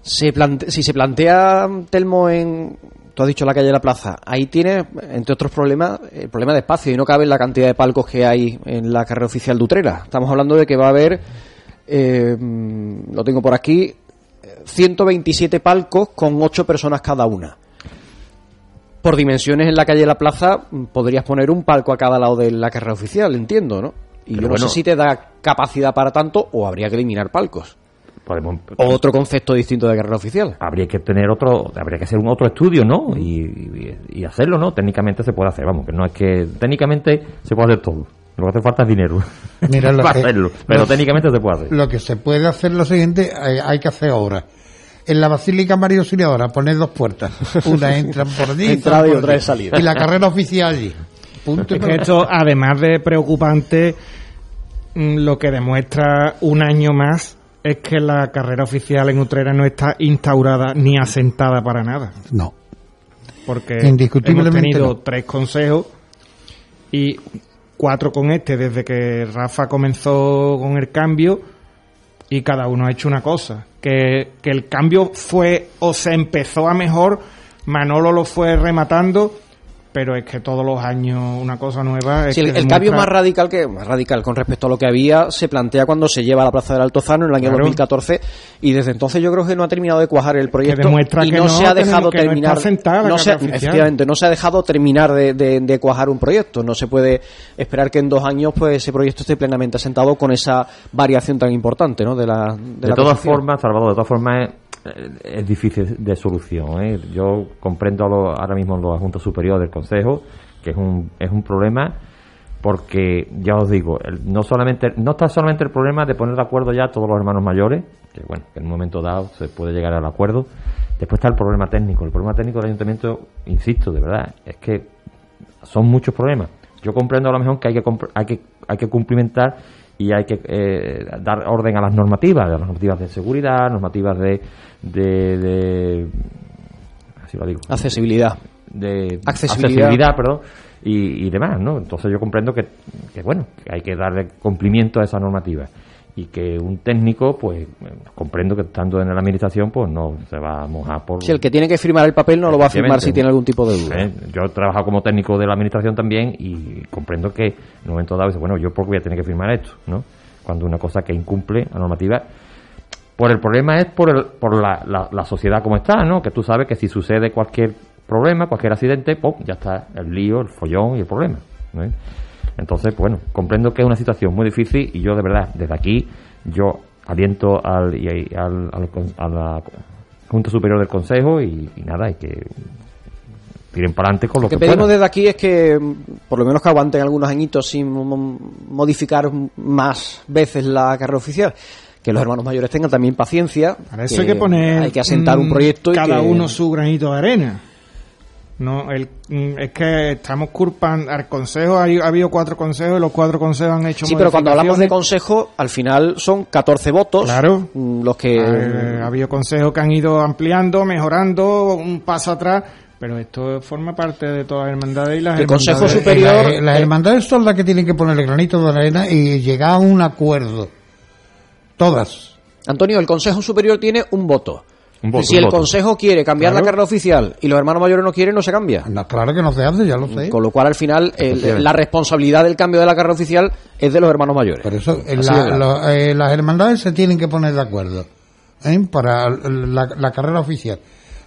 Se plante- si se plantea Telmo en, tú has dicho la calle de la plaza, ahí tiene, entre otros problemas, el problema de espacio y no cabe la cantidad de palcos que hay en la carrera oficial de Utrera. Estamos hablando de que va a haber, eh, mm, lo tengo por aquí, 127 palcos con 8 personas cada una. Por dimensiones en la calle de la plaza mm, podrías poner un palco a cada lado de la carrera oficial, entiendo, ¿no? Y Pero yo no bueno. sé si te da capacidad para tanto o habría que eliminar palcos. Podemos, Otro concepto distinto de carrera oficial. habría que tener otro, habría que hacer un otro estudio, ¿no? Y, y- y hacerlo, ¿no? Técnicamente se puede hacer, vamos, que no es que técnicamente se puede hacer todo. Lo que hace falta es dinero [laughs] Mira, lo [laughs] para que- hacerlo, pero lo- técnicamente se puede hacer. Lo que se puede hacer lo siguiente, hay, hay que hacer ahora. En la Basílica María Auxiliadora poner dos puertas. [laughs] Una entra por allí Entrada y otra de salida. Y la carrera oficial allí. Punto y Es que esto, además de preocupante, mm, lo que demuestra un año más es que la carrera oficial en Utrera no está instaurada ni asentada para nada. No. Porque Indiscutiblemente hemos tenido no. tres consejos y cuatro con este desde que Rafa comenzó con el cambio y cada uno ha hecho una cosa. Que, que el cambio fue o se empezó a mejor, Manolo lo fue rematando, pero es que todos los años una cosa nueva. Es Sí, el, que el cambio demuestra- más radical que más radical con respecto a lo que había se plantea cuando se lleva a la Plaza del Altozano en el año Claro. 2014 y desde entonces yo creo que no ha terminado de cuajar el proyecto demuestra y que no, no se ha dejado que terminar sentada no se efectivamente no se ha dejado terminar de, de- de cuajar un proyecto no se puede esperar que en dos años pues ese proyecto esté plenamente asentado con esa variación tan importante ¿no? de la de, De, la todas formas, Salvador, de todas formas es, es difícil de solución. ¿eh? Yo comprendo lo- ahora mismo los adjuntos superiores del Consejo que es un, es un problema porque, ya os digo, no solamente no está solamente el problema de poner de acuerdo ya todos los hermanos mayores, que bueno, en un momento dado se puede llegar al acuerdo. Después está el problema técnico. El problema técnico del ayuntamiento, insisto, de verdad, es que son muchos problemas. Yo comprendo a lo mejor que hay que, hay que, hay que cumplimentar y hay que eh, dar orden a las normativas, a las normativas de seguridad, normativas de, de, de- así lo digo, accesibilidad de Accesibilidad. perdón, y, y demás, ¿no? Entonces yo comprendo que, que, bueno, que hay que darle cumplimiento a esa normativa y que un técnico, pues, comprendo que estando en la administración, pues no se va a mojar por... si el que tiene que firmar el papel no lo va a firmar si tiene algún tipo de duda ¿Eh? Yo he trabajado como técnico de la administración también y comprendo que en un momento dado dice, bueno, yo por qué voy a tener que firmar esto, ¿no? Cuando una cosa que incumple la normativa. Por el problema es por, el, por la, la, la sociedad como está, ¿no? Que tú sabes que si sucede cualquier problema, cualquier accidente, ¡pum! ya está el lío, el follón y el problema. ¿eh? Entonces, bueno, comprendo que es una situación muy difícil y yo de verdad, desde aquí, yo aliento al, y, y al, al- a la Junta Superior del Consejo y, y nada, y que tiren para adelante con lo Lo que que, pedimos puedan. desde aquí es que mm, por lo menos que aguanten algunos añitos sin mo- modificar más veces la carrera oficial. Que los hermanos mayores tengan también paciencia. Para eso hay que poner Hay que asentar un mm, proyecto y cada que- uno su granito de arena. No, el, mm, es que estamos culpando al consejo, hay- ha habido cuatro consejos y los cuatro consejos han hecho Sí, pero cuando hablamos de consejo, al final son 14 votos. Claro. mm, Los que. Eh, ha habido consejos que han ido ampliando, mejorando, un paso atrás, pero esto forma parte de todas las hermandades y las El Consejo hermandades- Superior- Las, las hermandades son las que tienen que poner el granito de arena y llegar a un acuerdo. Todas. Antonio, el Consejo Superior tiene un voto. Voto, si el voto. Consejo quiere cambiar Claro. la carrera oficial y los hermanos mayores no quieren, no se cambia. claro que no se hace, ya lo sé. Con lo cual, al final, el- la responsabilidad del cambio de la carrera oficial es de los hermanos mayores. Por eso la- lo- eh, las hermandades se tienen que poner de acuerdo ¿eh? para la, la carrera oficial.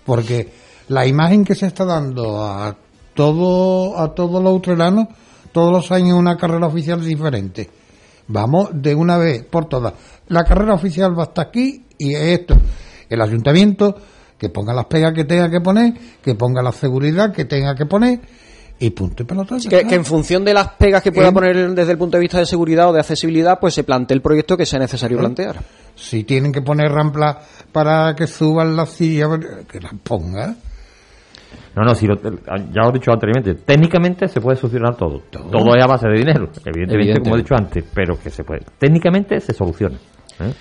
Porque la imagen que se está dando a todo a todos los utreranos, todos los años una carrera oficial diferente. Vamos de una vez por todas. La carrera oficial va hasta aquí y es esto. El ayuntamiento que ponga las pegas que tenga que poner, que ponga la seguridad que tenga que poner y punto y pelota. Que, que en función de las pegas que pueda En- poner desde el punto de vista de seguridad o de accesibilidad, pues se plantee el proyecto que sea necesario plantear. Si tienen que poner ramplas para que suban las sillas, que las ponga. No, no, si lo- ya lo he dicho anteriormente, técnicamente se puede solucionar todo. Todo, es a base de dinero, evidentemente, Evidente. como he dicho antes, pero que se puede. Técnicamente se soluciona. ¿eh?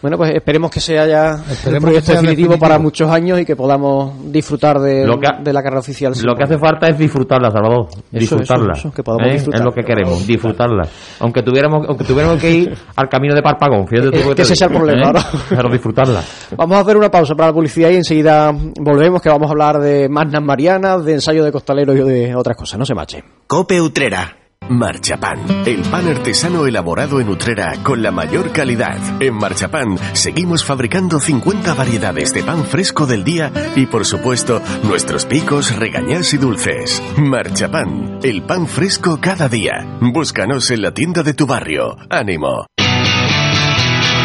Bueno, pues esperemos que sea ya el Esperemos que proyecto definitivo, definitivo. para muchos años y que podamos disfrutar de, Lo que- de la carrera oficial. Lo que hace falta es disfrutarla, Salvador. Eso, disfrutarla. eso, eso, que podamos ¿eh? disfrutar. Es lo que queremos, disfrutarla. Aunque tuviéramos, aunque tuviéramos que ir al camino de Parpagón, fíjate tú lo que te ese sea el problema, ¿eh? ¿no? Pero disfrutarla. Vamos a hacer una pausa para la publicidad y enseguida volvemos, que vamos a hablar de Magnas Marianas, de ensayo de costaleros y de otras cosas. No se mache. Cope Utrera. Marchapan, el pan artesano elaborado en Utrera con la mayor calidad. En Marchapan seguimos fabricando 50 variedades de pan fresco del día y por supuesto nuestros picos, regañás y dulces. Marchapan, el pan fresco cada día. Búscanos en la tienda de tu barrio. ¡Ánimo!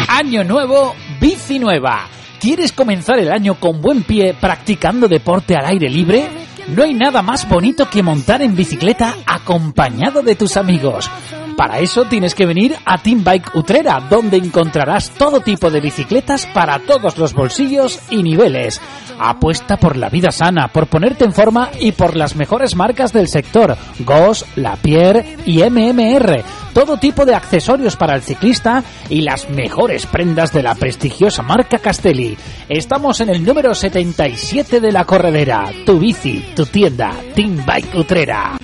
Año nuevo, bici nueva. ¿Quieres comenzar el año con buen pie practicando deporte al aire libre? No hay nada más bonito que montar en bicicleta acompañado de tus amigos. Para eso tienes que venir a Team Bike Utrera, donde encontrarás todo tipo de bicicletas para todos los bolsillos y niveles. Apuesta por la vida sana, por ponerte en forma y por las mejores marcas del sector, Goss, Lapierre y MMR. Todo tipo de accesorios para el ciclista y las mejores prendas de la prestigiosa marca Castelli. Estamos en el número 77 de la corredera. Tu bici, tu tienda, Team Bike Utrera.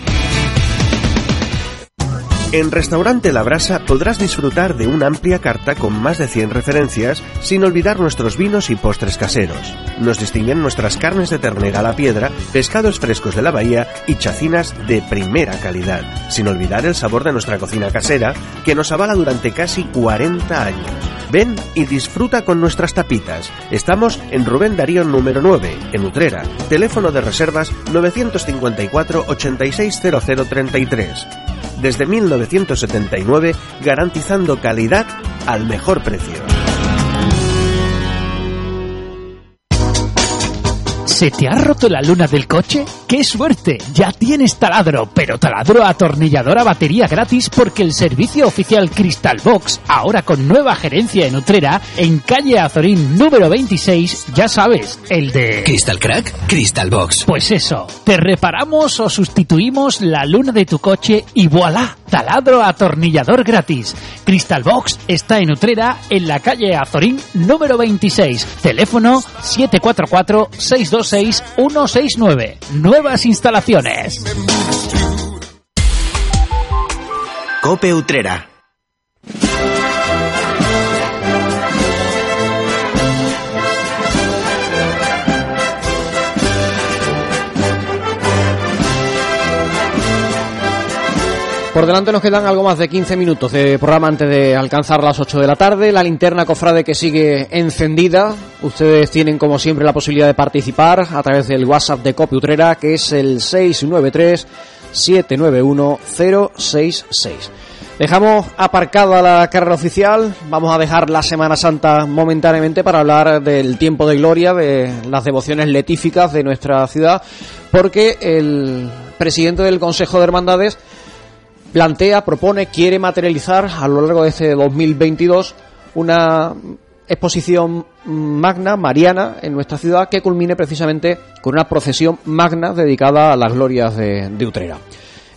En Restaurante La Brasa podrás disfrutar de una amplia carta con más de 100 referencias, sin olvidar nuestros vinos y postres caseros. Nos distinguen nuestras carnes de ternera a la piedra, pescados frescos de la bahía y chacinas de primera calidad, sin olvidar el sabor de nuestra cocina casera, que nos avala durante casi 40 años. Ven y disfruta con nuestras tapitas. Estamos en Rubén Darío número 9, en Utrera. Teléfono de reservas 954 860033 desde 1979 garantizando calidad al mejor precio. ¿Se te ha roto la luna del coche? ¡Qué suerte! Ya tienes taladro, pero taladro atornillador a batería gratis porque el servicio oficial Crystal Box, ahora con nueva gerencia en Utrera, en calle Azorín número 26, ya sabes, el de... ¿Crystal Crack? Crystal Box. Pues eso, te reparamos o sustituimos la luna de tu coche y voilà, taladro atornillador gratis. Crystal Box está en Utrera, en la calle Azorín número 26. Teléfono 744-626-169. Nuevas instalaciones. Cope Utrera. Por delante nos quedan algo más de 15 minutos de programa antes de alcanzar las 8 de la tarde. La linterna cofrade que sigue encendida. Ustedes tienen como siempre la posibilidad de participar a través del WhatsApp de Copi Utrera que es el 693 791 066. Dejamos aparcada la carrera oficial, vamos a dejar la Semana Santa momentáneamente para hablar del tiempo de gloria, de las devociones letíficas de nuestra ciudad, porque el presidente del Consejo de Hermandades plantea, propone, quiere materializar a lo largo de este 2022 una exposición magna, mariana, en nuestra ciudad, que culmine precisamente con una procesión magna dedicada a las glorias de, de Utrera.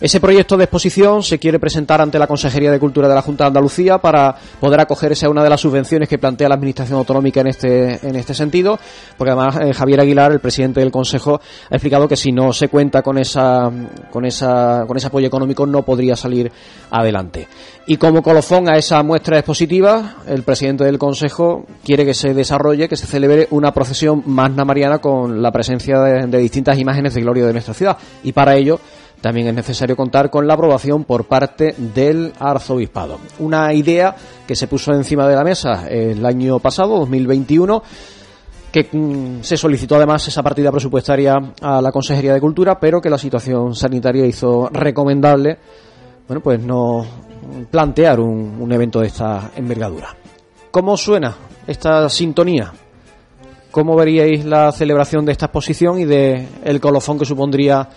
Ese proyecto de exposición se quiere presentar ante la Consejería de Cultura de la Junta de Andalucía para poder acogerse a una de las subvenciones que plantea la Administración Autonómica en este, en este sentido, porque además eh, Javier Aguilar, el presidente del Consejo, ha explicado que si no se cuenta con esa, con esa, con ese apoyo económico no podría salir adelante. Y como colofón a esa muestra expositiva, el presidente del Consejo quiere que se desarrolle, que se celebre una procesión magna mariana con la presencia de, de distintas imágenes de gloria de nuestra ciudad. Y para ello, también es necesario contar con la aprobación por parte del arzobispado. Una idea que se puso encima de la mesa el año pasado, 2021, que mm, se solicitó además esa partida presupuestaria a la Consejería de Cultura, pero que la situación sanitaria hizo recomendable, bueno, pues no plantear un, evento de esta envergadura. ¿Cómo suena esta sintonía? ¿Cómo veríais la celebración de esta exposición y de el colofón que supondría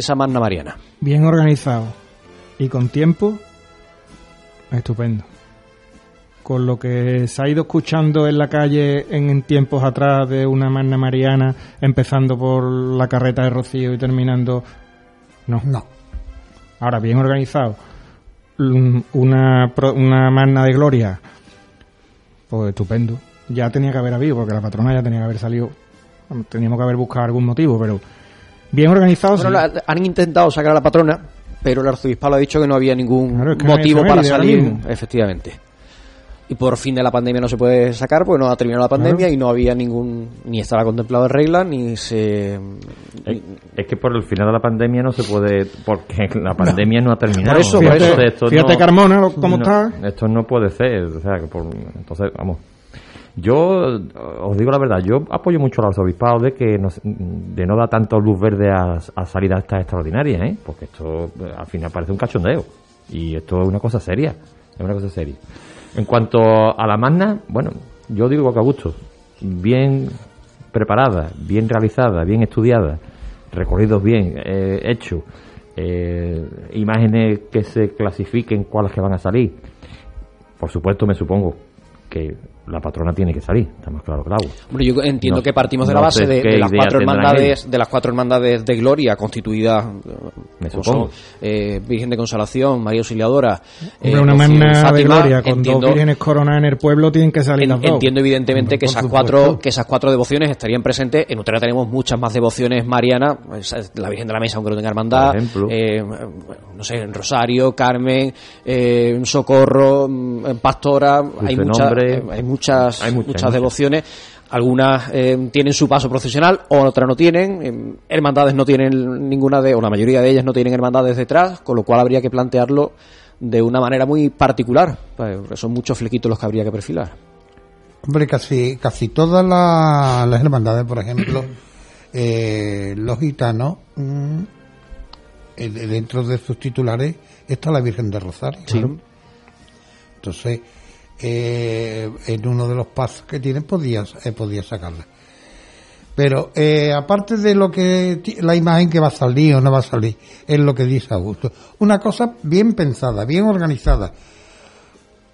esa magna mariana? Bien organizado y con tiempo, estupendo. Con lo que se ha ido escuchando en la calle en, en tiempos atrás de una magna mariana, empezando por la carreta de Rocío y terminando... No. No. Ahora, bien organizado. Mm, Una, pro- una magna de gloria, pues estupendo. Ya tenía que haber habido, porque la patrona ya tenía que haber salido. Teníamos que haber buscado algún motivo, pero bien organizado. Bueno, sí. la- han intentado sacar a la patrona, pero el arzobispado ha dicho que no había ningún Claro, es que no hay motivo para salir, efectivamente. Y por fin de la pandemia no se puede sacar, porque no ha terminado la pandemia Claro. y no había ningún, ni estaba contemplado en regla, ni se... Es, es que por el final de la pandemia no se puede, porque [laughs] la pandemia no, ha terminado. Por eso, por eso. esto Fíjate Carmona, cómo no- está. Esto no puede ser, o sea, que por, entonces, vamos. Yo os digo la verdad, yo apoyo mucho al arzobispado de que nos- de no dar tanto luz verde a, a salidas estas extraordinarias, ¿eh? porque esto eh, al final parece un cachondeo y esto es una cosa seria, es una cosa seria. En cuanto a la magna, bueno, yo digo que a gusto, bien preparada, bien realizada, bien estudiada, recorridos bien eh, hechos, eh, imágenes que se clasifiquen cuáles que van a salir. Por supuesto, me supongo que la patrona tiene que salir, está más claro que el agua. Hombre, yo entiendo No- que partimos de la base de, las cuatro hermandades, de las cuatro hermandades de gloria constituidas, eh, Me como supongo. son, eh, Virgen de Consolación, María Auxiliadora, Hombre, eh, una magna de gloria con entiendo- dos vírgenes coronadas en el pueblo tienen que salir En- las dos. Entiendo evidentemente que esas supuesto. cuatro que esas cuatro devociones estarían presentes. En Utrera tenemos muchas más devociones marianas, pues, la Virgen de la Mesa, aunque no tenga hermandad, Por ejemplo. eh, bueno, no sé, en Rosario, Carmen, eh, Socorro, mm, Pastora, hay muchas, Nombre. eh, hay muchas, Hay muchas, devociones. Algunas eh, tienen su paso profesional, otras no tienen. Eh, hermandades no tienen ninguna de, o la mayoría de ellas no tienen hermandades detrás, con lo cual habría que plantearlo de una manera muy particular. pues, son muchos flequitos los que habría que perfilar. Hombre, casi, casi todas la- las hermandades, por ejemplo, [clears throat] eh, los gitanos, mm, dentro de sus titulares está la Virgen de Rosario. Sí. claro. Entonces, eh, en uno de los pasos que tienen podías, eh, podías sacarla. Pero eh, aparte de lo que la imagen que va a salir o no va a salir, es lo que dice Augusto. Una cosa bien pensada, bien organizada.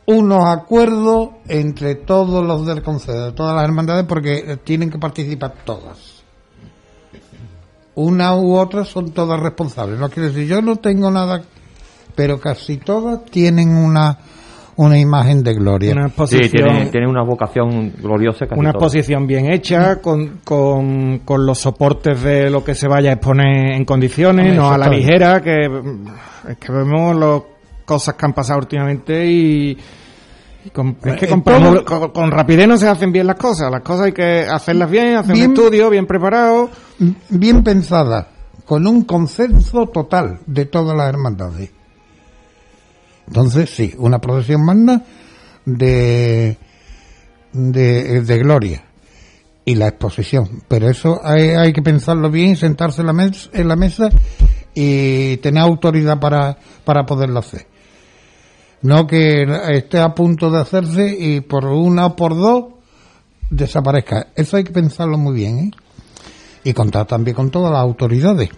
Unos acuerdos entre todos los del Consejo, todas las hermandades, porque eh, tienen que participar todas. Una u otra son todas responsables. No quiere decir, yo no tengo nada, pero casi todas tienen una, una imagen de gloria. Una Sí, tiene, tiene una vocación gloriosa casi una exposición bien hecha, con, con, con los soportes de lo que se vaya a exponer en condiciones, no a la ligera, que mm, es que vemos las cosas que han pasado últimamente y, con, es que Eh, con, todo- con- con rapidez no se hacen bien las cosas, las cosas hay que hacerlas bien, hacer Bien- un estudio bien preparado. bien pensada, con un consenso total de todas las hermandades. Entonces, sí, una procesión magna de, de, de gloria y la exposición. Pero eso hay, hay que pensarlo bien, sentarse en la, mes- en la mesa y tener autoridad para, para poderlo hacer. No que esté a punto de hacerse y por una o por dos desaparezca. Eso hay que pensarlo muy bien, ¿eh? Y contar también con todas las autoridades.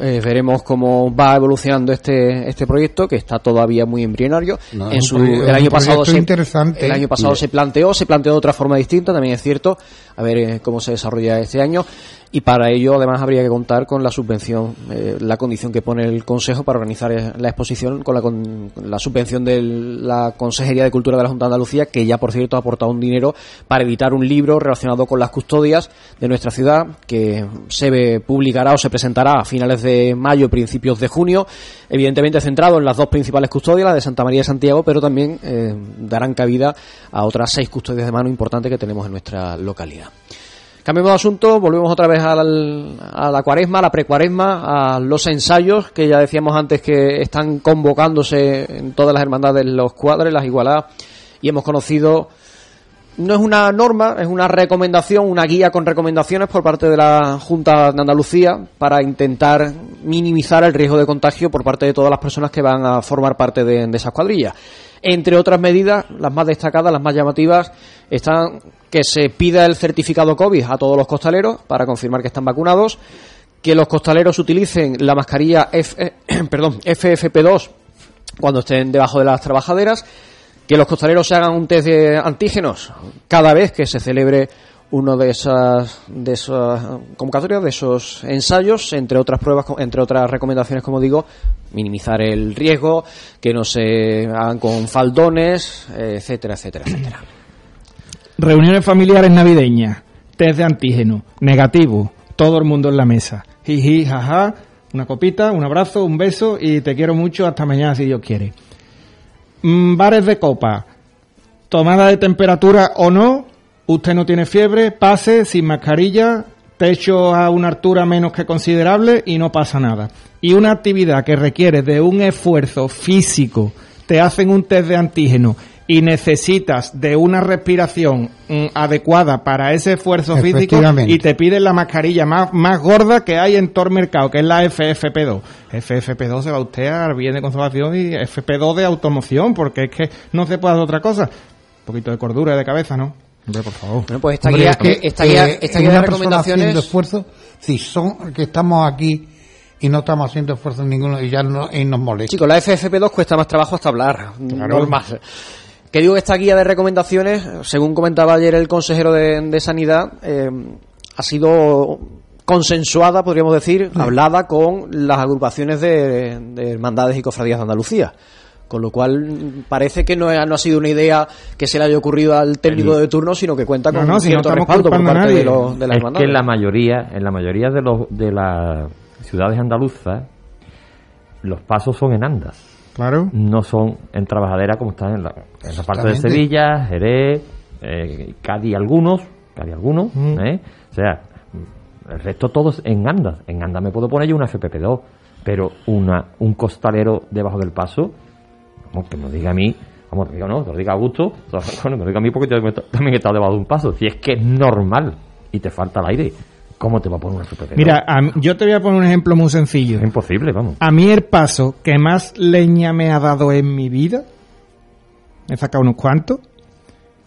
Eh, veremos cómo va evolucionando este este proyecto que está todavía muy embrionario. No, en su, el año pasado se, interesante. el año pasado se planteó, se planteó de otra forma distinta, también es cierto. A ver eh, cómo se desarrolla este año y para ello además habría que contar con la subvención, eh, la condición que pone el Consejo para organizar la exposición con la, con la subvención de la Consejería de Cultura de la Junta de Andalucía que ya por cierto ha aportado un dinero para editar un libro relacionado con las custodias de nuestra ciudad que se publicará o se presentará a finales de mayo, principios de junio, evidentemente centrado en las dos principales custodias, la de Santa María y Santiago, pero también eh, darán cabida a otras seis custodias de mano importantes que tenemos en nuestra localidad. Cambiamos de asunto, volvemos otra vez al- a la cuaresma, a la precuaresma, a los ensayos que ya decíamos antes que están convocándose en todas las hermandades, los cuadres, las igualadas, y hemos conocido, no es una norma, es una recomendación, una guía con recomendaciones por parte de la Junta de Andalucía para intentar minimizar el riesgo de contagio por parte de todas las personas que van a formar parte de, de esas cuadrillas. Entre otras medidas, las más destacadas, las más llamativas, están que se pida el certificado COVID a todos los costaleros para confirmar que están vacunados, que los costaleros utilicen la mascarilla F- [clears throat] perdón, FFP2 cuando estén debajo de las trabajaderas, que los costaleros se hagan un test de antígenos cada vez que se celebre uno de esas de esas convocatorias, de esos ensayos, entre otras pruebas, entre otras recomendaciones, como digo, minimizar el riesgo, que no se hagan con faldones, etcétera, etcétera, etcétera. Reuniones familiares navideñas, test de antígeno, negativo, todo el mundo en la mesa. Jiji, jaja, una copita, un abrazo, un beso y te quiero mucho hasta mañana si Dios quiere. Mm, bares de copa, tomada de temperatura o no, usted no tiene fiebre, pase sin mascarilla, techo a una altura menos que considerable y no pasa nada. Y una actividad que requiere de un esfuerzo físico, te hacen un test de antígeno y necesitas de una respiración mm, adecuada para ese esfuerzo físico y te piden la mascarilla más, más gorda que hay en todo el mercado, que es la FFP2. FFP2 se va usted al bien de conservación y FP2 de automoción, porque es que no se puede hacer otra cosa. Un poquito de cordura de cabeza, ¿no? Hombre, por favor. Bueno, pues esta Hombre, guía, es que, esta guía, eh, esta guía de recomendaciones haciendo esfuerzo, si son que estamos aquí y no estamos haciendo esfuerzo ninguno y ya no, y nos molesta. Chicos, la FFP2 cuesta más trabajo hasta hablar. Normal. Que digo que esta guía de recomendaciones, según comentaba ayer el consejero de, de Sanidad, eh, ha sido consensuada, podríamos decir, hablada con las agrupaciones de, de hermandades y cofradías de Andalucía. Con lo cual parece que no, ha- no ha sido una idea que se le haya ocurrido al técnico de turno, sino que cuenta con No, no, si no cierto respaldo por parte de, nadie. los- de las es que en la mayoría, en la mayoría de los de las ciudades andaluzas, los pasos son en andas. Claro. No son en trabajadera como están en la, en la parte de. Sevilla, Jerez, eh, Cádiz algunos, Cádiz algunos, Mm. ¿eh? O sea, el resto todos en andas. En andas me puedo poner yo una FPP2, pero una un costalero debajo del paso, vamos, que me lo diga a mí, vamos, digo no, que lo diga a gusto, [laughs] bueno, me lo diga a mí porque yo también he estado debajo de un paso. Si es que es normal y te falta el aire, ¿cómo te va a poner una FPP2? Mira, mí- yo te voy a poner un ejemplo muy sencillo. es imposible, vamos. A mí el paso que más leña me ha dado en mi vida, he sacado unos cuantos,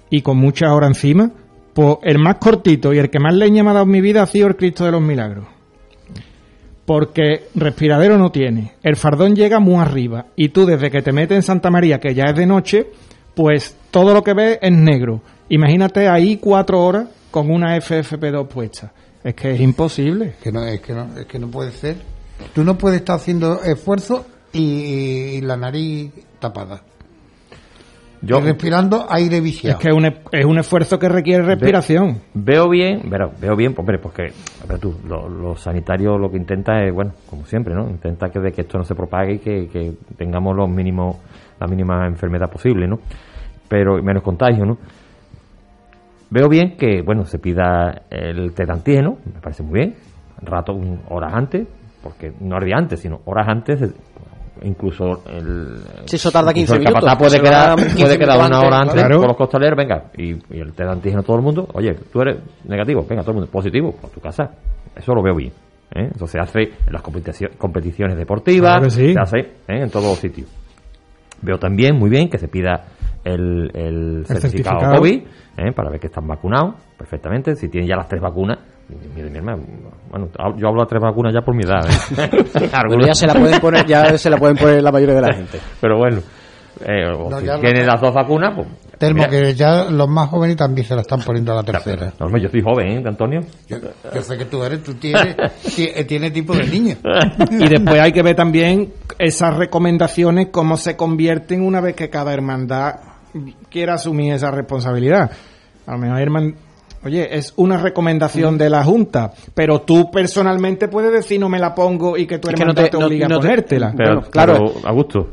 y con muchas horas encima, pues el más cortito y el que más leña me ha dado en mi vida ha sido el Cristo de los Milagros. Porque respiradero no tiene, el fardón llega muy arriba, y tú desde que te metes en Santa María, que ya es de noche, pues todo lo que ves es negro. Imagínate ahí cuatro horas con una FFP2 puesta. Es que es imposible. Que no, es, que no, es que no puede ser. Tú no puedes estar haciendo esfuerzo y, y la nariz tapada. Yo- Y respirando aire viciado. Es que es un, es un esfuerzo que requiere respiración. Ve- veo bien, pero veo bien, hombre, porque, ver tú, lo, lo sanitario lo que intenta es, bueno, como siempre, ¿no? Intenta que, de que esto no se propague y que, que tengamos los mínimos, la mínima enfermedad posible, ¿no? Pero menos contagio, ¿no? Veo bien que, bueno, se pida el test antígeno, me parece muy bien, rato, un- horas antes, porque no día antes, sino horas antes, de- incluso el, Sí, eso tarda incluso 15 el minutos, puede se quedar, 15 puede quedar una hora antes, claro. con los costaleros, venga, y, y el test de antígeno a todo el mundo, oye, tú eres negativo, venga, todo el mundo, positivo, por tu casa. Eso lo veo bien. ¿eh? Eso se hace en las competicio- competiciones deportivas, Claro que sí. se hace ¿eh? en todos los sitios. Veo también muy bien que se pida el, el certificado, certificado. COVID ¿eh? para ver que están vacunados perfectamente. Si tienen ya las tres vacunas, mire, mi hermano, bueno, yo hablo de tres vacunas ya por mi edad. ¿eh? [laughs] Bueno, ya se la pueden poner, ya se la pueden poner la mayoría de la [laughs] gente. Pero bueno, eh, o No, si ya lo- tienen las dos vacunas, pues. Telmo, que ya los más jóvenes también se la están poniendo a la tercera. No, yo soy joven, ¿eh, Antonio? Yo, yo sé que tú eres, tú tienes, ti- tienes tipo de niño. Y después hay que ver también esas recomendaciones, cómo se convierten una vez que cada hermandad quiera asumir esa responsabilidad. A lo mejor, herman- oye, es una recomendación de la Junta, pero tú personalmente puedes decir no me la pongo y que tu hermandad no te- no- obliga no a te- ponértela. Pero, Bueno, claro. pero, Augusto,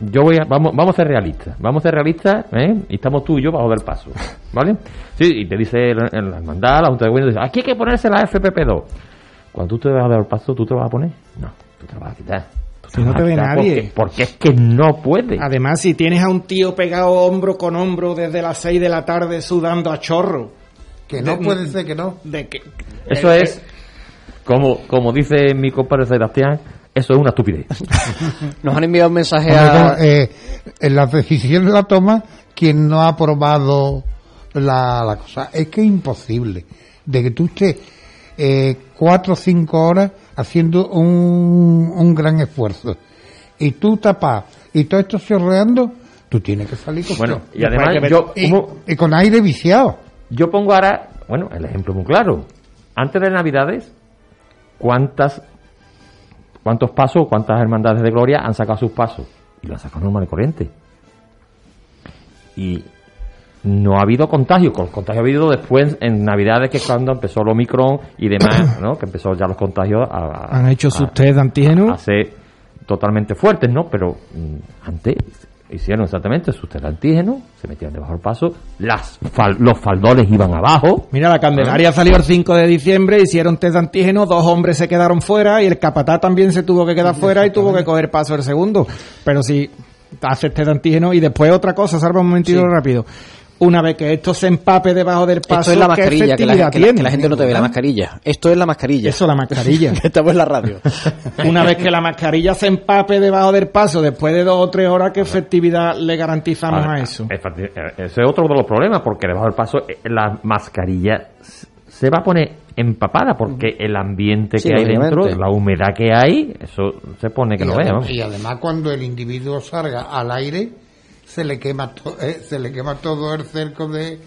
yo voy a, vamos, vamos a ser realistas. Vamos a ser realistas, ¿eh? Y estamos tú y yo bajo del paso. ¿Vale? Sí, y te dice la, la hermandad, la Junta de Gobierno, dice, aquí hay que ponerse la FPP2. Cuando tú te vas a dar el paso, ¿tú te lo vas a poner? No, tú te lo vas a quitar. Si no te ve nadie. Porque, porque es que no puede. Además, si tienes a un tío pegado hombro con hombro desde las 6 de la tarde sudando a chorro. Que no De- puede ser que no. De que, Eso eh, es, como, como dice mi compadre Sebastián, eso es una estupidez. [laughs] Nos han enviado un mensaje a... no, eh, en la decisión la toma quien no ha aprobado la, la cosa. Es que es imposible de que tú estés eh, cuatro o cinco horas haciendo un, un gran esfuerzo y tú tapas y todo esto chorreando, tú tienes que salir con Bueno, y además yo- y, y con aire viciado. Yo pongo ahora, bueno, el ejemplo muy claro. Antes de Navidades, ¿cuántas, cuántos pasos, cuántas hermandades de gloria han sacado sus pasos? Y lo han sacado normal y corriente. Y no ha habido contagio. Con contagio ha habido después en Navidades, que es cuando empezó el Omicron y demás, [coughs] ¿no? Que empezó ya los contagios a, a- ¿Han hecho a- sus test de antígeno? a ser totalmente fuertes, ¿no? Pero mm, antes hicieron exactamente sus test de antígeno, se metían debajo del paso, las fal- los faldones iban abajo. Mira, la Candelaria salió el 5 de diciembre, hicieron test de antígeno, dos hombres se quedaron fuera y el capatá también se tuvo que quedar fuera y tuvo que coger paso el segundo. Pero si haces test de antígeno y después otra cosa, salva un momentito Sí. rápido. Una vez que esto se empape debajo del paso, Esto es la ¿qué mascarilla, que la, que la- que la gente no te ve, la mascarilla. Esto es la mascarilla. Eso, la mascarilla. [laughs] Estamos en la radio. [laughs] Una vez que la mascarilla se empape debajo del paso, después de dos o tres horas, ¿qué efectividad le garantizamos a, Ah, eso? efecti- eh, Ese es otro de los problemas, porque debajo del paso eh, la mascarilla se va a poner empapada, porque el ambiente Sí, que hay dentro, la humedad que hay, eso se pone que y, no adem- vea. y además cuando el individuo salga al aire se le quema to- eh, se le quema todo el cerco de,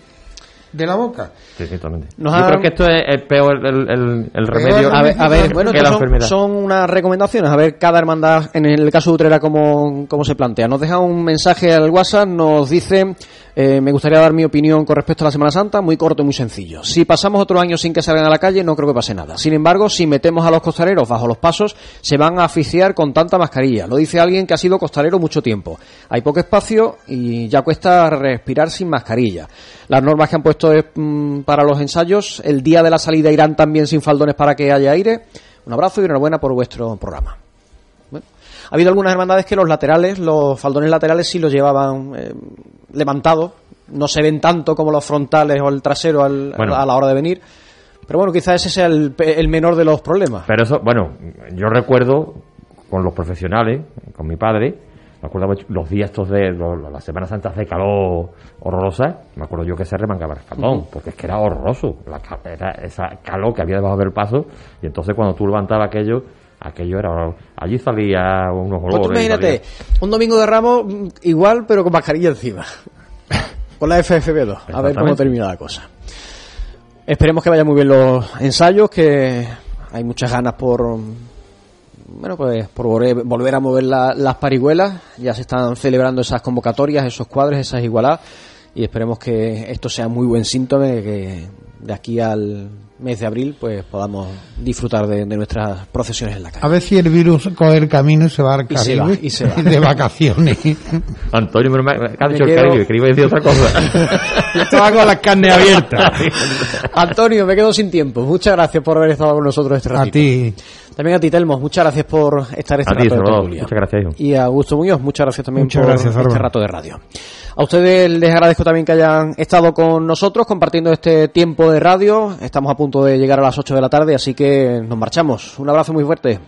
de la boca Sí, sí, totalmente. Nos Yo ha- creo que esto es el peor, el, el- el remedio A ver, a ver, bueno, que la son, enfermedad. son unas recomendaciones. A ver, cada hermandad, en el caso de Utrera, cómo, cómo se plantea. Nos deja un mensaje al WhatsApp, nos dice, eh, me gustaría dar mi opinión con respecto a la Semana Santa, muy corto y muy sencillo. Si pasamos otro año sin que salgan a la calle, no creo que pase nada. Sin embargo, si metemos a los costaleros bajo los pasos, se van a asfixiar con tanta mascarilla. Lo dice alguien que ha sido costalero mucho tiempo. Hay poco espacio y ya cuesta respirar sin mascarilla. Las normas que han puesto es, mm, para los ensayos, el día de la salida irán también sin faldones para que haya aire. Un abrazo y enhorabuena por vuestro programa. Bueno, ha habido algunas hermandades que los laterales, los faldones laterales sí los llevaban eh, levantados. No se ven tanto como los frontales o el trasero al- Bueno. a la hora de venir. Pero bueno, quizás ese sea el, el menor de los problemas. Pero eso, bueno, yo recuerdo con los profesionales, con mi padre, me acuerdo los días estos de lo- las Semanas Santas de calor horrorosa, me acuerdo yo que se remangaba el faldón, Ujú. porque es que era horroroso, la era esa calor que había debajo del paso, y entonces cuando tú levantabas aquello, aquello era allí salía unos Pues tú olores. imagínate, un domingo de Ramos mm, igual, pero con mascarilla encima. [laughs] Con la FFP2. A ver cómo termina la cosa. Esperemos que vayan muy bien los ensayos, que hay muchas ganas por bueno pues por volver, a mover la- las parihuelas. Ya se están celebrando esas convocatorias, esos cuadros, esas igualadas. Y esperemos que esto sea muy buen síntoma de que de aquí al mes de abril pues podamos disfrutar de, de nuestras procesiones en la calle. a ver si el virus coge el camino y se va al Y se Caribe va, y se va. [laughs] de vacaciones Antonio, me, me- ¿qué ha Me dicho el quedo- Caribe? Que iba a decir otra cosa. [laughs] Yo estaba con las carnes abiertas. [laughs] Antonio, me quedo sin tiempo. Muchas gracias por haber estado con nosotros este a ratito. ti Tenemos También a ti, Telmo, muchas gracias por estar este A ti, rato de. Muchas gracias, hijo. Y a Augusto Muñoz, muchas gracias también Muchas por gracias, este rato de radio. A ustedes les agradezco también que hayan estado con nosotros compartiendo este tiempo de radio. Estamos a punto de llegar a las 8 de la tarde, así que nos marchamos. Un abrazo muy fuerte.